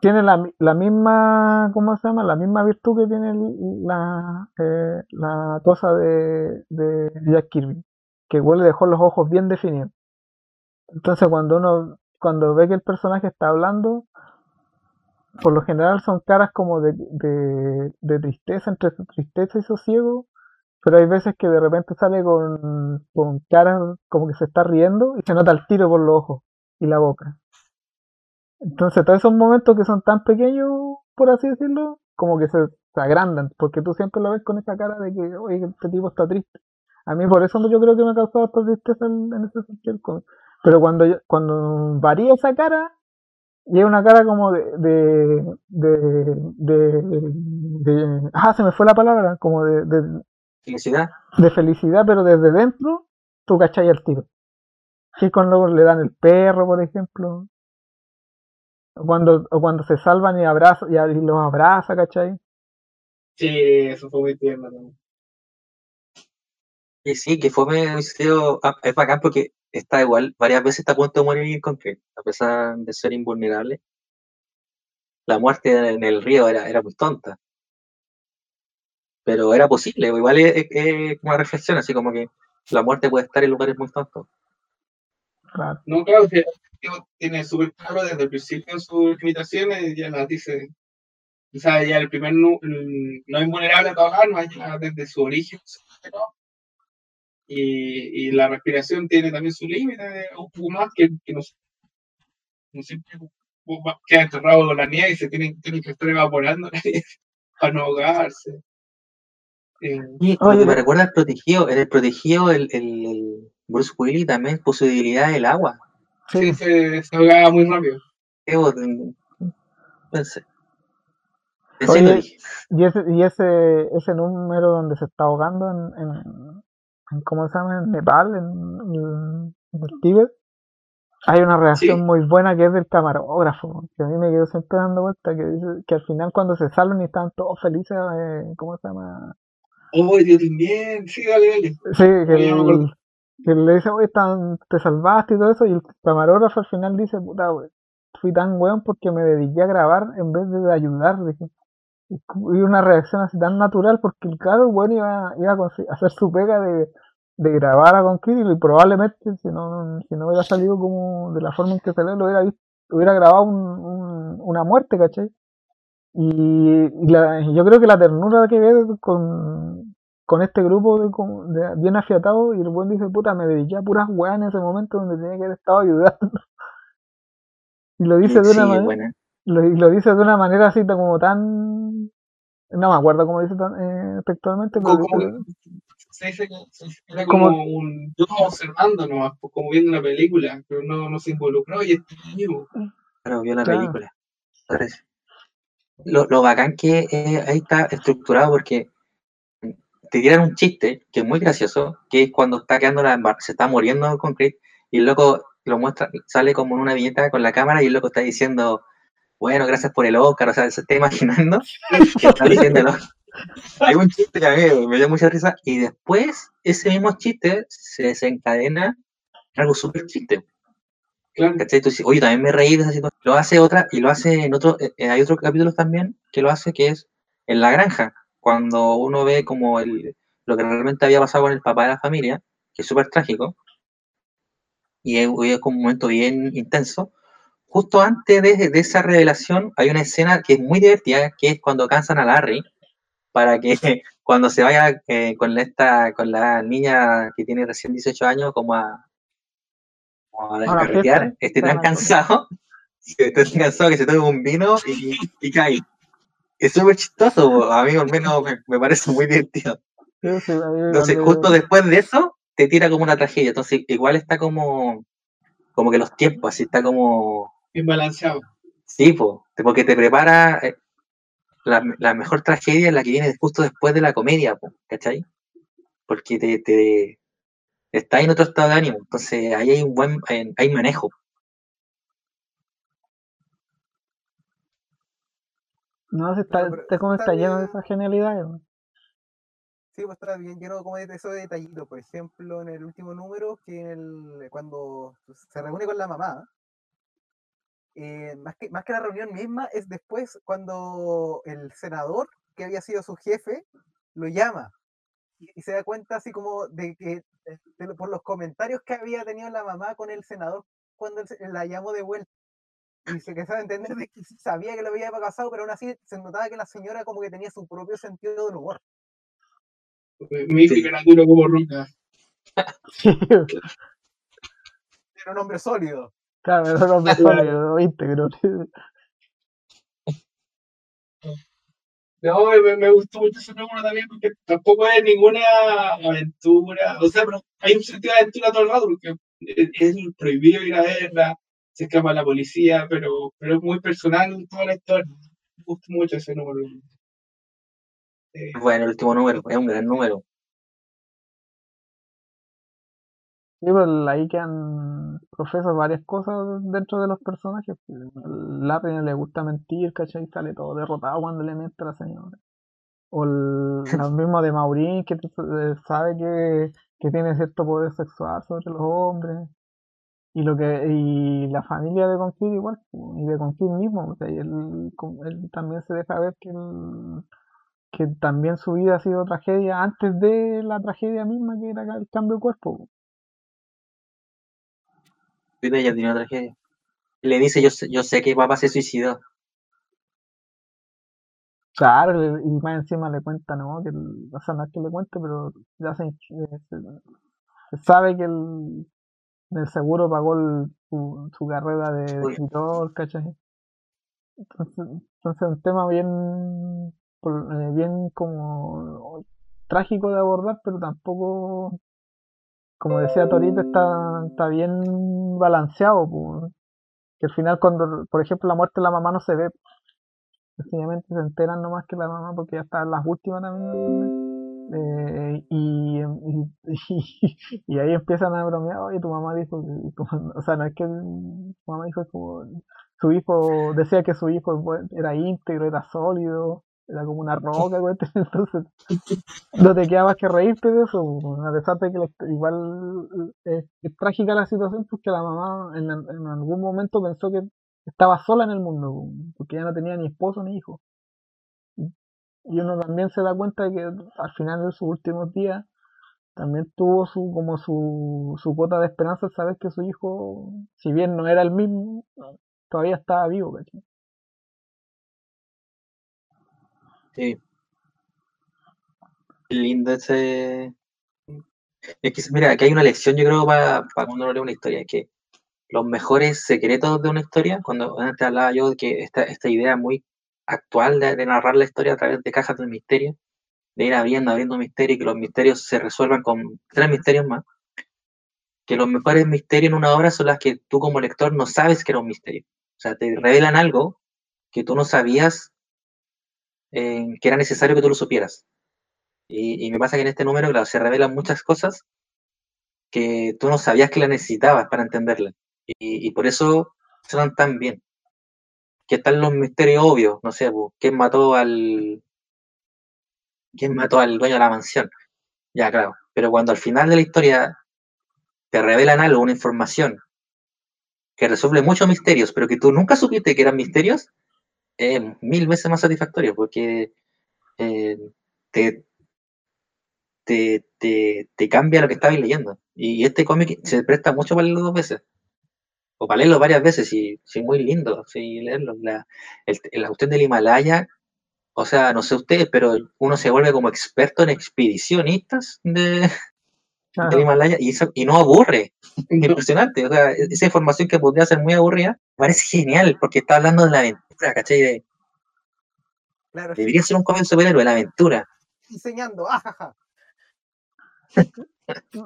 tiene la, la misma, ¿cómo se llama? La misma virtud que tiene la, eh, la cosa de, de Jack Kirby, que igual le dejó los ojos bien definidos. Entonces cuando uno, cuando ve que el personaje está hablando, por lo general son caras como de, de, de tristeza, entre tristeza y sosiego, pero hay veces que de repente sale con, con caras como que se está riendo y se nota el tiro por los ojos y la boca. Entonces todos esos momentos que son tan pequeños, por así decirlo, como que se, agrandan, porque tú siempre lo ves con esa cara de que, oye, este tipo está triste. A mí por eso yo creo que me ha causado esta tristeza en, en ese sentido. Pero cuando, cuando varía esa cara, y hay una cara como de de, de, de, de- ah, se me fue la palabra, como de, de, Felicidad. de felicidad, pero desde dentro, tú cachai el tiro. Que cuando le dan el perro, por ejemplo. O cuando, o cuando se salvan y, abraza, y, los abraza, ¿cachai? Sí, eso fue muy tierno. también. Y sí, que fue medio ah, es bacán porque está igual, varias veces está a punto de morir con que, a pesar de ser invulnerable. La muerte en el río era, era muy tonta. Pero era posible, o igual es, es- es una reflexión, así como que la muerte puede estar en lugares muy tontos. Claro. No, claro, que tiene súper claro desde el principio sus limitaciones, ya las dice. O sea, ya el primer el no invulnerable a todas armas, ya desde su origen. ¿no? Y, y la respiración tiene también su límite, un poco más que, que no, no siempre queda enterrado con la nieve y se tiene, tiene que estar evaporando la nieve para no ahogarse. Eh, Y lo Oye, que me recuerda al protegido, en el protegido el, el- el Bruce Willis también posibilidad del agua. Sí, sí, se, se ahogaba muy rápido. Pensé. Pensé Oye, dije. y ese, y ese, ese número donde se está ahogando en, en, en ¿cómo se llama? En Nepal, en, en- en el Tíbet, hay una reacción Sí. muy buena que es del camarógrafo, que a mí me quedó siempre dando vuelta, que dice que al final cuando se salvan y están todos felices, eh, ¿cómo se llama? Oh, yo también, sí, dale, dale. Sí, que, el- que le dice, oye, te salvaste y todo eso, y el camarógrafo al final dice, puta, we- fui tan weón porque me dediqué a grabar en vez de ayudar, dije. Y una reacción así tan natural porque el claro, bueno, iba, iba a hacer su pega de, de grabar a Conquiri y probablemente si no, si no hubiera salido como de la forma en que salió, lo hubiera visto, hubiera grabado un, un- una muerte, ¿cachai? Y, la- yo creo que la ternura que ve con, con este grupo de, de- bien afiatado y el buen dice, puta, me dediqué a puras weas en ese momento donde tenía que haber estado ayudando. Y lo dice de Sí, una manera, buena. lo, dice de una manera así tan- como tan no me acuerdo cómo dice tan, eh, textualmente pero Como, dice- se dice se era Como- como, un yo observando nomás, pues, como viendo una película, pero no, no se involucró y este niño, Claro, vio la Claro. película. Parece. Lo, lo bacán que eh, ahí está estructurado porque te tiran un chiste que es muy gracioso, que es cuando está quedando la se está muriendo con Creed y el loco lo muestra, sale como en una viñeta con la cámara y el loco está diciendo, bueno, gracias por el Oscar, o sea, se está imaginando que está diciéndolo. Hay un chiste que a mí me dio mucha risa y después ese mismo chiste se desencadena en algo súper chiste. Claro, oye, también me reí de esa situación. Lo hace otra, y lo hace en otro, eh, eh, hay otros capítulos también que lo hace, que es en la granja, cuando uno ve como el, lo que realmente había pasado con el papá de la familia, que es súper trágico, y es, como un momento bien intenso. Justo antes de, esa revelación hay una escena que es muy divertida, que es cuando cansan a Larry, para que cuando se vaya eh, con, esta, con la niña que tiene recién 18 años como a, a A la carretear, fiesta. esté tan cansado, que esté tan cansado que se tome un vino y, y cae. Es súper chistoso, a mí al menos me, me parece muy divertido. Entonces, justo después de eso, te tira como una tragedia. Entonces, igual está como, como que los tiempos, así está como, bien balanceado. sí, po, porque te prepara eh, la, la mejor tragedia es la que viene justo después de la comedia, po, ¿cachai? Porque te, te está en otro estado de ánimo. Entonces, ahí hay un buen, hay, hay manejo. no sé, está, Pero- está como está está lleno de esas genialidades ¿no? Sí, pues está bien lleno como de esos detallitos. Por ejemplo, en el último número, que en el, cuando se reúne con la mamá, eh, más, que, más que la reunión misma, es después cuando el senador, que había sido su jefe, lo llama y, y se da cuenta así como de que eh, de por los comentarios que había tenido la mamá con el senador cuando él se- la llamó de vuelta. Y se empezó a entender de que sabía que lo había pasado, pero aún así se notaba que la señora como que tenía su propio sentido del humor. Mi Sí. era duro como roca. Era un hombre sólido. claro era un hombre sólido, íntegro No, me, gustó mucho ese número también porque tampoco es ninguna aventura. O sea, pero hay un sentido de aventura todo el rato porque es, prohibido ir a verla. se escapa la policía, pero, pero es muy personal toda la historia. Me gusta mucho ese número. Bueno, el último número, es un gran número. Sí, pues ahí quedan profesas varias cosas dentro de los personajes. El Larry no le gusta mentir, ¿cachai? Sale todo derrotado cuando le miente a la señora. O el, lo mismo de Maureen, que eh, sabe que, que tiene cierto poder sexual sobre los hombres. Y lo que y la familia de Conquist igual, y de Conquist mismo, o sea, y él también se deja ver que, él- que también su vida ha sido tragedia antes de la tragedia misma que era el cambio de cuerpo. Vida ya tiene una tragedia. Le dice, yo sé, yo sé que papá se suicidó. Claro, y más encima le cuenta, ¿no? Que el- o sea, no es que le cuente, pero ya se, eh, se- sabe que el, el seguro pagó el- su, su carrera de escritor, ¿cachai? Entonces, entonces un tema bien, eh, bien como trágico de abordar, pero tampoco, como decía Torito, está, está bien balanceado. Que al final cuando, por ejemplo, la muerte de la mamá no se ve, sencillamente se enteran nomás que la mamá, porque ya está en las últimas también. eh, y, y, ahí empiezan a bromear, oye, tu mamá dijo tu- o sea, no es que tu mamá dijo como, su hijo, decía que su hijo era íntegro, era sólido, era como una roca, entonces no te queda que reírte de eso, a pesar de que la igual es, es trágica la situación porque la mamá en, en algún momento pensó que estaba sola en el mundo, porque ya no tenía ni esposo ni hijo. Y uno también se da cuenta de que al final de sus últimos días también tuvo su como su, su cuota de esperanza saber que su hijo, si bien no era el mismo, todavía estaba vivo. Sí. Lindo ese. Es que, mira, aquí hay una lección, yo creo, para, para cuando uno lee una historia, que los mejores secretos de una historia, cuando antes hablaba yo de que esta, esta idea muy actual de, de narrar la historia a través de cajas de misterio, de ir abriendo, abriendo misterios y que los misterios se resuelvan con tres misterios más, que los mejores misterios en una obra son las que tú como lector no sabes que era un misterio. O sea, te revelan algo que tú no sabías que era necesario que tú lo supieras. Y, y me pasa que en este número, se revelan muchas cosas que tú no sabías que las necesitabas para entenderlas. Y, y por eso suenan tan bien. Que están los misterios obvios, no sé, pues, quién mató al. quién mató al dueño de la mansión. Ya, claro. Pero cuando al final de la historia te revelan algo, una información que resuelve muchos misterios, pero que tú nunca supiste que eran misterios, es mil veces más satisfactorio porque eh, te, te, te, te cambia lo que estabas leyendo. Y este cómic se presta mucho para leerlo dos veces. O para leerlo varias veces, y sí, muy lindo, sí, leerlo. La, el, la cuestión del Himalaya, o sea, no sé ustedes, pero uno se vuelve como experto en expedicionistas de, del Himalaya y, eso, y no aburre. Impresionante. O sea, esa información que podría ser muy aburrida, parece genial, porque está hablando de la aventura, ¿cachai? De- Claro, debería ser un cómic de superhéroe, la aventura. enseñando, ajaja.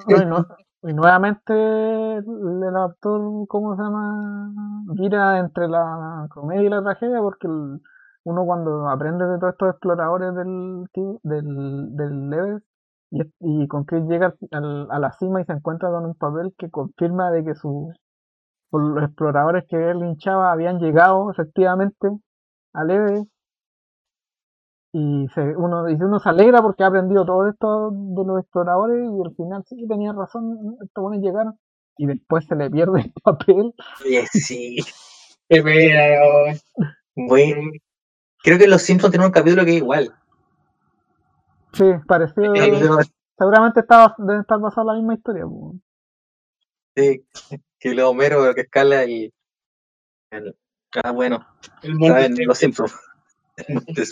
No, y, no- y nuevamente el, el actor, ¿cómo se llama? Mira entre la comedia y la tragedia, porque el- uno cuando aprende de todos estos exploradores del, del, del Everest y, y con que llega al- al- a la cima y se encuentra con un papel que confirma de que su, por los exploradores que él hinchaba habían llegado efectivamente al Everest y se, uno, y uno se alegra porque ha aprendido todo esto de los exploradores y al final sí tenía razón, estos buenos llegaron y después se le pierde el papel. Sí. Oh. Muy- Creo que Los Simpsons tienen un capítulo que es igual. Sí, pareció, seguramente estaba, debe estar basada la misma historia. pues. Sí, que el Homero que escala y. el- ah, bueno, El monte. Los Simpsons. El Monte.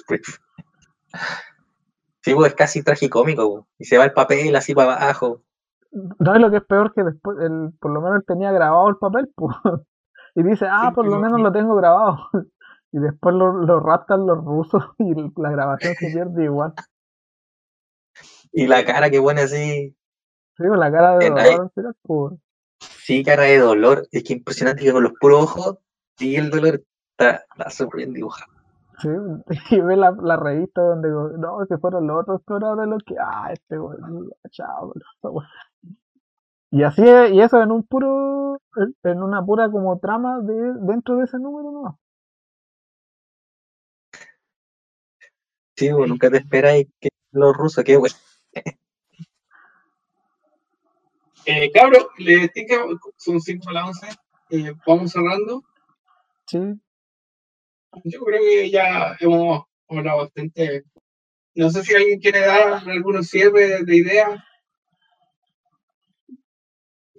Sí, pues es casi tragicómico, pues. y se va el papel así para abajo. No es lo que es peor que después, el, por lo menos él tenía grabado el papel, pues. Y dice, ah, por lo menos lo tengo grabado. Y después lo, lo raptan los rusos y la grabación se pierde igual. Y la cara que pone así. Sí, con la cara de sí cara de dolor. Es que impresionante que con los puros ojos sigue el dolor. Está, está súper bien dibujado. Sí, y ve la, la revista donde no, que fueron los otros exploradores los que, ah, este güey, chao, wea. Y así, es- y eso en un puro, en- una pura como trama de, dentro de ese número, ¿no? Sí, bueno, nunca te esperáis que los rusos, qué bueno. Eh, cabros, le tinca, son 5 a las 11. eh, vamos cerrando. Sí, Yo creo que ya hemos hablado bastante. No sé si alguien quiere dar algunos cierres de ideas.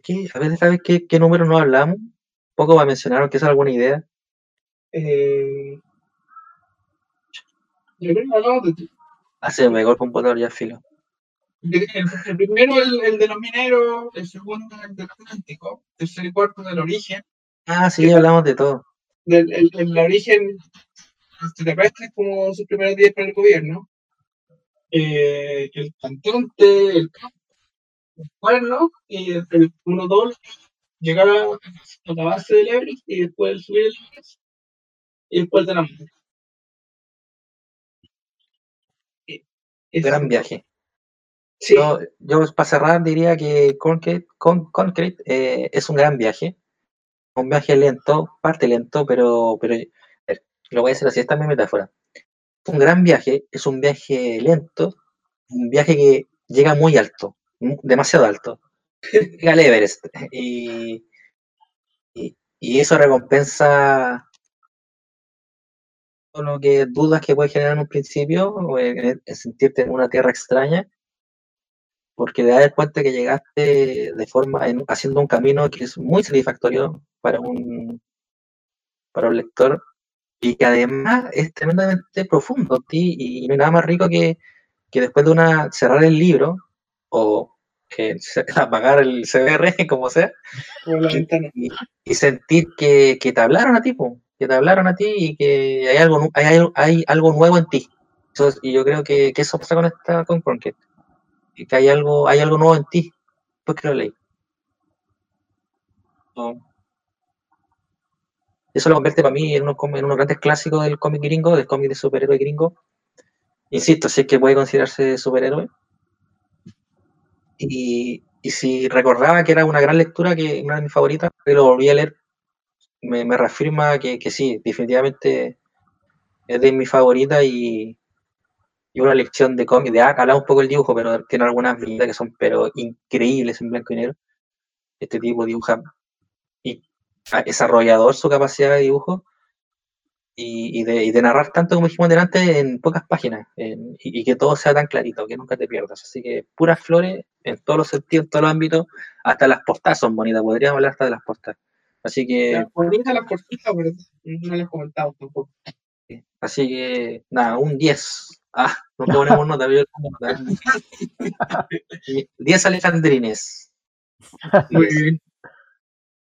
¿Qué? A ver, ¿sabes qué, qué número no hablamos? Un poco para mencionar, aunque sea alguna idea. Eh, yo creo que hablamos de ti. Hace mejor computador ya filo. El, el primero, el, el de los mineros, el segundo, el del Atlántico, tercer y cuarto del origen, Ah, sí, hablamos de todo. del el, el origen extraterrestre como sus primeros días para el gobierno, eh, el cantante, el campo, el cuerno, y el, el 1-2, llegar a, a la base del Everest y después subir el Everest, y después de la muerte. Ese- Gran viaje. Sí, Yo, yo para cerrar diría que Concrete, Con- Concrete, eh, es un gran viaje. Un viaje lento, parte lento, pero, pero ver, lo voy a decir así, esta es mi metáfora. Es un gran viaje, es un viaje lento, un viaje que llega muy alto, demasiado alto. Llega al Everest. Y, y, y eso recompensa lo que dudas que puede generar en un principio, en sentirte en una tierra extraña porque te das cuenta que llegaste de forma, en- haciendo un camino que es muy satisfactorio para un, para un lector y que además es tremendamente profundo ti, y no hay nada más rico que, que después de una cerrar el libro o se- apagar el CBR, como sea, y, y sentir que, que te hablaron a ti, po, que te hablaron a ti y que hay algo, hay, algo- hay algo nuevo en ti. Y yo creo que, que eso pasa con esta con que hay algo, hay algo nuevo en ti, pues que lo leí. So, Eso lo convierte para mí en com- en unos grandes clásicos del cómic gringo, del cómic de superhéroe gringo. Insisto, si es que puede considerarse superhéroe. Y, y si recordaba que era una gran lectura, que una de mis favoritas, que lo volví a leer, me, me reafirma que, que sí, definitivamente es de mis favoritas y, y una lección de cómic, de habla un poco el dibujo, pero tiene algunas viñetas que son pero increíbles en blanco y negro. Este tipo dibuja y ah, es arrollador su capacidad de dibujo y, y de, y de narrar tanto como dijimos delante en pocas páginas en- y, y que todo sea tan clarito, que nunca te pierdas. Así que puras flores en todos los sentidos, en todos los ámbitos, hasta las portadas son bonitas, podríamos hablar hasta de las portadas. Así que, Ya, Bonita la cortita, pero no las comentamos tampoco. así que nada, un 10. Ah, nunca ponemos nota, pero nota. Y 10 alejandrines. Muy 10. bien.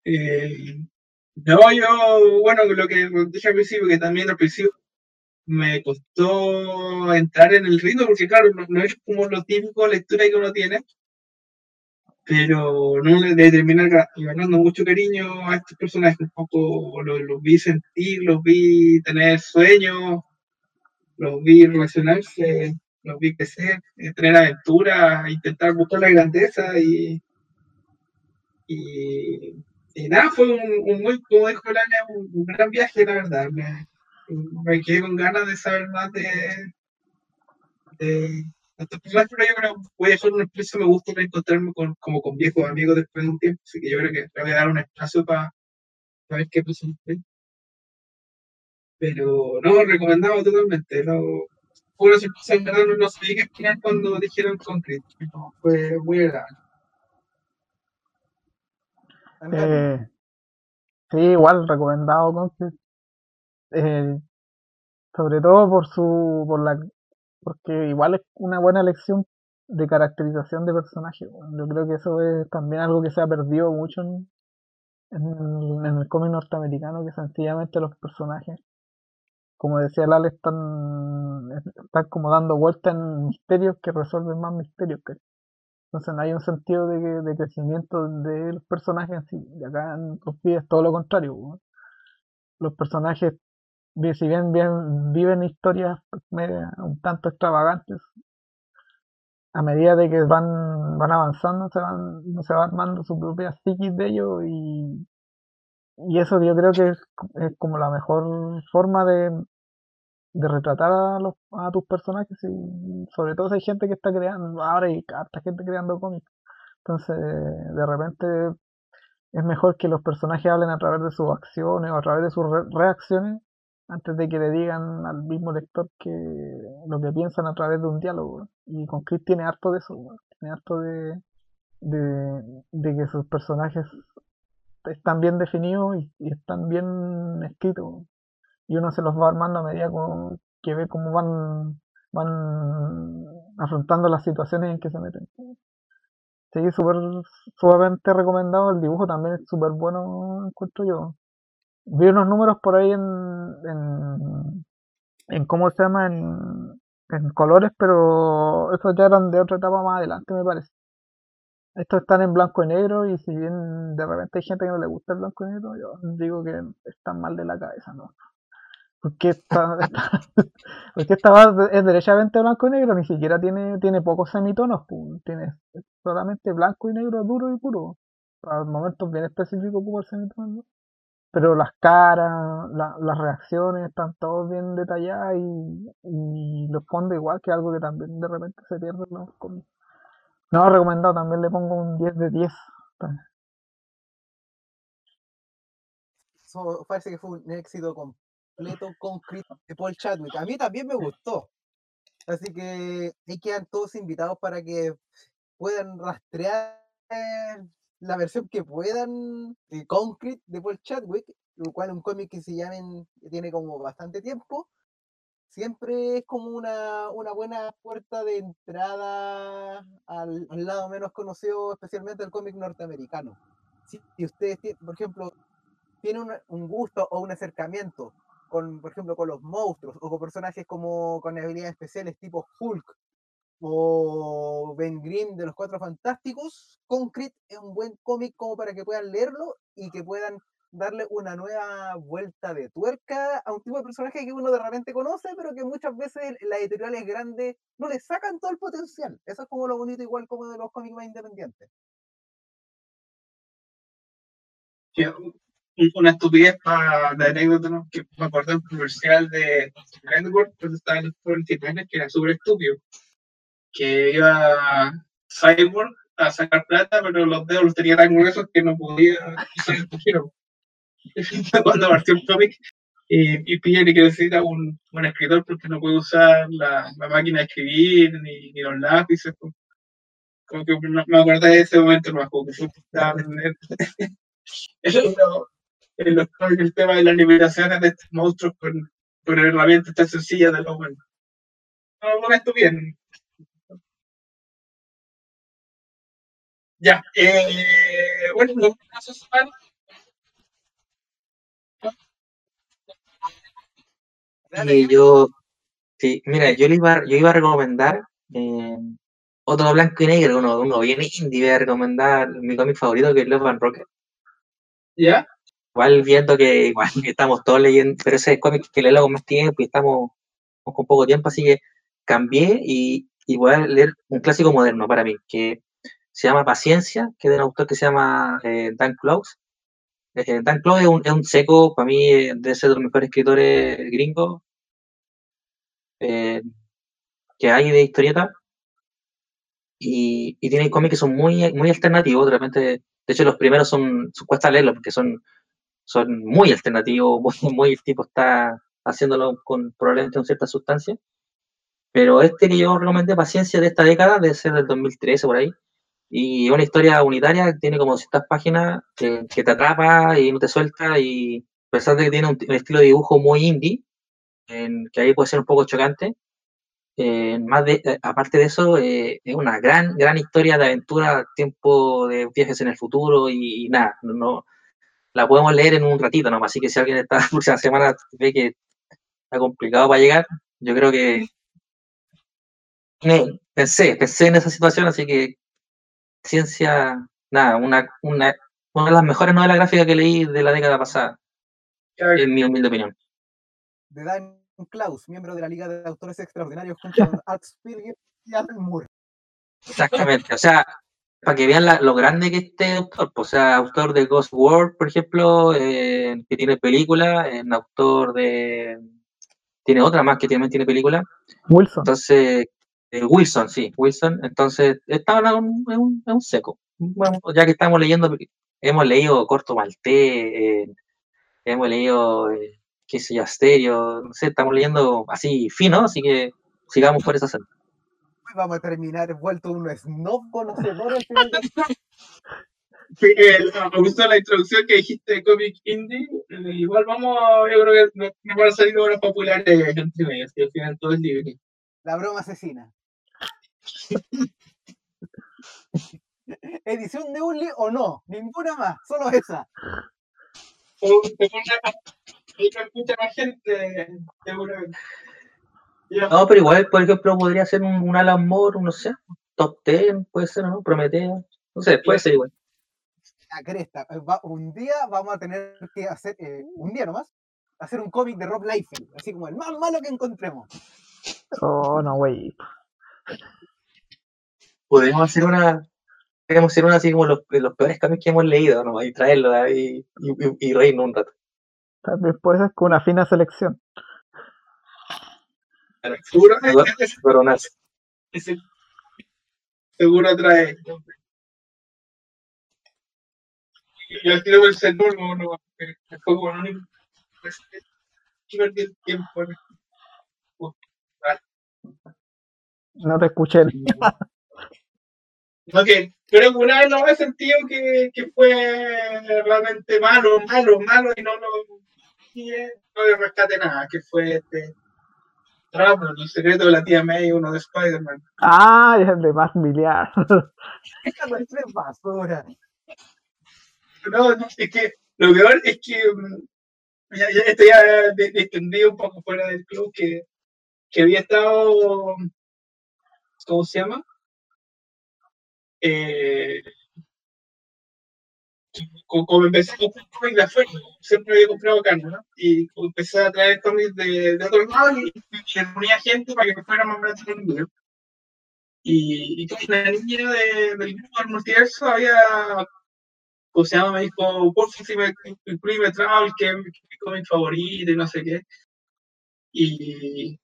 Eh, no, yo, bueno, lo que dije al principio, que también al principio me costó entrar en el ritmo, porque claro, no, no es como lo típico lectura que uno tiene, pero no le de terminar ga- ganando mucho cariño a estos personajes, un poco los, los vi sentir, los vi tener sueños, los vi relacionarse, los vi crecer, eh, tener aventuras, intentar buscar la grandeza y, y, nada, fue un, un muy, como dijo Lana, un, un gran viaje, la verdad. Me, me quedé con ganas de saber más de, de, estos personajes, pero yo creo que voy a dejar un espacio, me gusta reencontrarme con, como con viejos amigos después de un tiempo, así que yo creo que le voy a dar un espacio para ver qué después. Pero no, recomendado totalmente. No, fue una sorpresa, en verdad no, no sabía qué esperar cuando dijeron Concrete. pero Fue muy agradable. Eh, sí, igual recomendado Conquest. Eh, sobre todo por su, por la, porque igual es una buena elección de caracterización de personaje. Yo creo que eso es también algo que se ha perdido mucho en, en el cómic norteamericano, que sencillamente los personajes, como decía Lale, están, están como dando vueltas en misterios que resuelven más misterios. Entonces no hay un sentido de, de crecimiento de los personajes en sí. Y acá en Cosplay es todo lo contrario. Los personajes, si bien, viven historias media- un tanto extravagantes, a medida de que van, van avanzando, se van, se va armando su propia psiquis de ellos y, y eso yo creo que es, es como la mejor forma de, de retratar a, los, a tus personajes y sobre todo si hay gente que está creando, ahora hay harta gente creando cómics. Entonces, de repente es mejor que los personajes hablen a través de sus acciones o a través de sus re- reacciones antes de que le digan al mismo lector que lo que piensan a través de un diálogo. Y con Chris tiene harto de eso, tiene harto de, de, de que sus personajes están bien definidos y, y están bien escritos. Y uno se los va armando a medida como- que ve cómo van, van afrontando las situaciones en que se meten. Sí, súper, sumamente recomendado. El dibujo también es súper bueno, encuentro yo. Vi unos números por ahí en, en, en ¿cómo se llama? En, en colores, pero esos ya eran de otra etapa más adelante, me parece. Estos están en blanco y negro y si bien de repente hay gente que no le gusta el blanco y negro, yo digo que están mal de la cabeza, ¿no? Porque esta, porque esta va- es derechamente blanco y negro, ni siquiera tiene, tiene pocos semitonos, tiene solamente blanco y negro duro y puro. Para momentos bien específicos como el semitono, ¿no? Pero las caras, la- las reacciones están todos bien detalladas y, y los fondos igual, que algo que también de repente se pierde en los cómics. No, recomendado, también le pongo un 10 de 10. Eso parece que fue un éxito completo con Chris de Paul Chadwick. A mí también me gustó. Así que ahí quedan todos invitados para que puedan rastrear la versión que puedan de Concrete de Paul Chadwick, lo cual un cómic que se llamen, tiene como bastante tiempo. Siempre es como una, una buena puerta de entrada al, al lado menos conocido, especialmente el cómic norteamericano. Si, ustedes, por ejemplo, tienen un gusto o un acercamiento con, por ejemplo, con los monstruos o con personajes como con habilidades especiales tipo Hulk o Ben Grimm de los Cuatro Fantásticos, Concrete es un buen cómic como para que puedan leerlo y que puedan darle una nueva vuelta de tuerca a un tipo de personaje que uno de repente conoce, pero que muchas veces las editoriales grandes no le sacan todo el potencial. Eso es como lo bonito igual como de los cómics más independientes. Un- Una estupidez para la anécdota, que me acordé de un comercial de Network, cuando estaba en los 49 que era súper estúpido. Que iba Cyborg a sacar plata, pero los dedos los tenía tan gruesos que no podía usar. Cuando partió el cómic, y, y piden que necesita un buen escritor porque no puede usar la, la máquina de escribir ni, los lápices. Como que me acuerdo de ese momento, no como que fue tan- Eso es en los el tema de las limitaciones de estos monstruos con, con herramientas tan sencillas de lo bueno. No, no esto bien. Ya, eh, bueno, lo que pasó esta semana, Dale, Y yo, sí, mira, yo le iba, yo iba a recomendar eh, otro blanco y negro, uno, uno bien indie, voy a recomendar mi cómic favorito que es Love and Rocket. ¿ya? Igual viendo que igual estamos todos leyendo, pero ese cómic que leo con más tiempo y estamos con poco tiempo, así que cambié y, y voy a leer un clásico moderno para mí, que se llama Paciencia, que es de un autor que se llama eh, Dan Close. Dan Close es un, es un seco, para mí eh, debe ser de los mejores escritores gringos eh, que hay de historieta. Y, y tiene cómics que son muy, muy alternativos, de repente, de hecho los primeros son cuesta leerlos porque son, son muy alternativos, muy, muy el tipo está haciéndolo con probablemente con cierta sustancia. Pero este que yo recomendé, Paciencia, de esta década, debe ser del 2013 por ahí. Y una historia unitaria, tiene como ciertas páginas que, que te atrapa y no te suelta. Y a pesar de que tiene un, un estilo de dibujo muy indie, en, que ahí puede ser un poco chocante, eh, más de, eh, aparte de eso, eh, es una gran, gran historia de aventura, tiempo de viajes en el futuro y, y nada, no- la podemos leer en un ratito nomás, así que si alguien esta próxima semana ve que está complicado para llegar, yo creo que me- pensé, pensé en esa situación, así que ciencia, nada, una, una, una de las mejores novelas gráficas que leí de la década pasada, en mi humilde opinión. De Dan Klaus, miembro de la Liga de Autores Extraordinarios junto con Art y Alan Moore. Exactamente, o sea, para que vean la- lo grande que este autor, pues, o sea, autor de Ghost World, por ejemplo, eh, que tiene película, es un autor de... Tiene otra más que también tiene película. Wilson. Entonces, eh, Wilson, sí, Wilson. Entonces, estaba en un, en un- un seco. Bueno, ya que estamos leyendo, hemos leído Corto Maltés, eh, hemos leído, eh, qué sé yo, Asterio, no sé, estamos leyendo así fino, así que sigamos por esa senda. Vamos a terminar vuelto un snob conocedor al final del Sí, el- me gustó la introducción que dijiste de cómic indie. eh, igual vamos, yo creo que nos nos van a salir obras populares entre medias, que al final todo es libre. La broma asesina. Edición de Unli o no, ninguna más, solo esa. O te pone escucha más gente, seguramente. Ya. No, pero igual, por ejemplo, podría ser un, un Alan Moore, no sé, top 10, puede ser, ¿no? Prometeo. No sé, puede ser igual. La cresta. eh, va- un día vamos a tener que hacer, eh, un día nomás, hacer un cómic de Rob Liefeld, así como el más malo que encontremos. Oh, no, güey. Podemos hacer una. Podemos hacer una así como los, los peores cambios que hemos leído, ¿no? Y traerlo ahí y, y, y reírnos un rato. Tal vez puede ser con una fina selección. Ese- seguro trae. Yo al tiro del celular, no, no, el juego anónimo. Pues, el tiempo. ¿no? No te escuché. No, que creo que una vez no he sentido que, que fue realmente malo, malo, malo y no lo no le rescate nada, que fue este El secreto de la tía May, uno de Spider-Man. Ah, es el de más miliar. Esta cuestión es basura. No, no, es que lo peor es que mm, ya, ya esto ya extendí un poco fuera del club que, que había estado, ¿cómo se llama? Eh, como empecé a comprar cómics de afuera, siempre había comprado acá, ¿no? Y empecé a traer cómics de, de otros lados y, y reunía gente para que fuera más barato el libro. Y, y la niña de- del grupo del multiverso había ¿cómo se llama? Me dijo, por si me incluye Travel, que es mi cómic favorito y no sé qué. Y,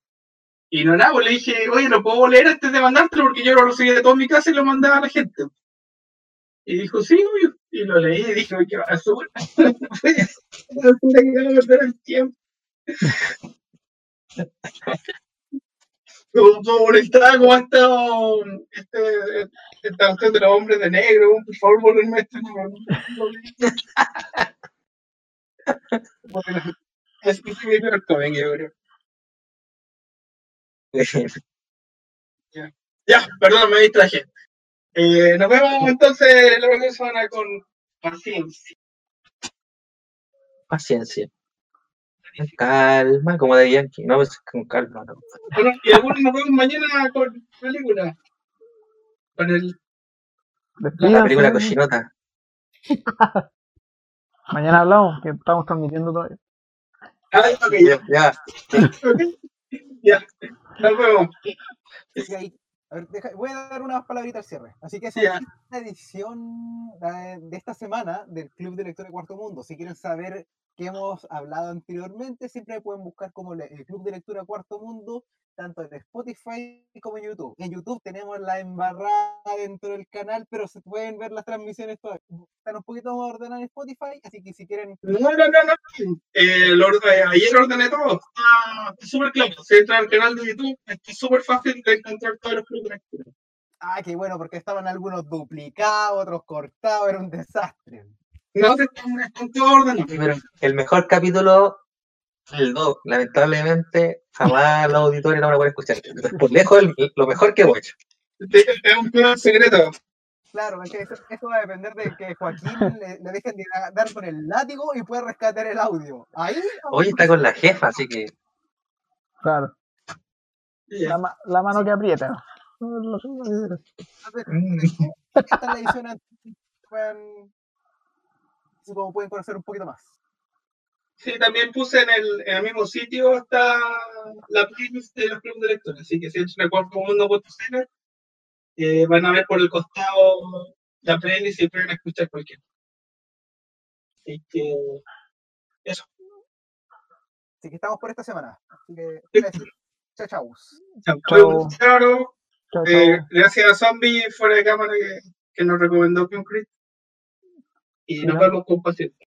y no nada, pues le dije, oye, lo puedo leer antes de mandártelo porque yo lo recibí de toda mi casa y lo mandaba a la gente. Y dijo, sí, obvio. Y lo leí y dije, qué basura. No perder el tiempo. Como, como estado este, esta cuestión de los hombres de negro, por favor, volverme este es mi yo creo. Ya, perdón, me distraje. Eh, nos vemos entonces la próxima semana con paciencia. Paciencia. Calma, como de Yankee. No, es con calma. No. Bueno, y algunos nos vemos mañana con película. Con el. La película cochinota. Mañana hablamos, que estamos transmitiendo todavía. Ah, ok, ya. Ya, nos vemos. A ver, deja- voy a dar unas palabritas al cierre. Así que esa es la edición de esta semana del Club de Lectura Cuarto Mundo. Si quieren saber qué hemos hablado anteriormente, siempre pueden buscar como el Club de Lectura Cuarto Mundo, tanto en Spotify como en YouTube. En YouTube tenemos la embarrada dentro del canal, pero se pueden ver las transmisiones todas. Están un poquito más ordenadas en Spotify, así que si quieren No, no, no, no. Eh, lo eh, ayer ordené todo. Está súper claro. Si entran al canal de YouTube, está súper fácil de encontrar todos los clubes de lectura. Ah, qué bueno, porque estaban algunos duplicados, otros cortados, era un desastre. No ordenados. Pero el mejor capítulo, el 2, lamentablemente, jamás los auditores no van a poder escuchar. Por lejos, el- lo mejor que hecho. Es es un plan secreto. Claro, es que eso, eso va a depender de que Joaquín le, le dejen de da- dar con el látigo y pueda rescatar el audio. Ahí, Hoy está con la jefa, así que Claro, la, ma- la mano que aprieta. Entonces, Mm. esta es la edición puedan, así como pueden conocer un poquito más. Sí, también puse en el, en el mismo sitio está la playlist de los clubes de lectores, así que si entran a cuartomundo.cl eh, van a ver por el costado la playlist y pueden escuchar cualquiera. Así que eso. Así que estamos por esta semana. Así que, Sí. gracias. chao, chao. Chao. Chao. Chao. Chao, Eh, chao. gracias a Zombie fuera de cámara que, que nos recomendó Concrete. Y nos vemos con paciencia.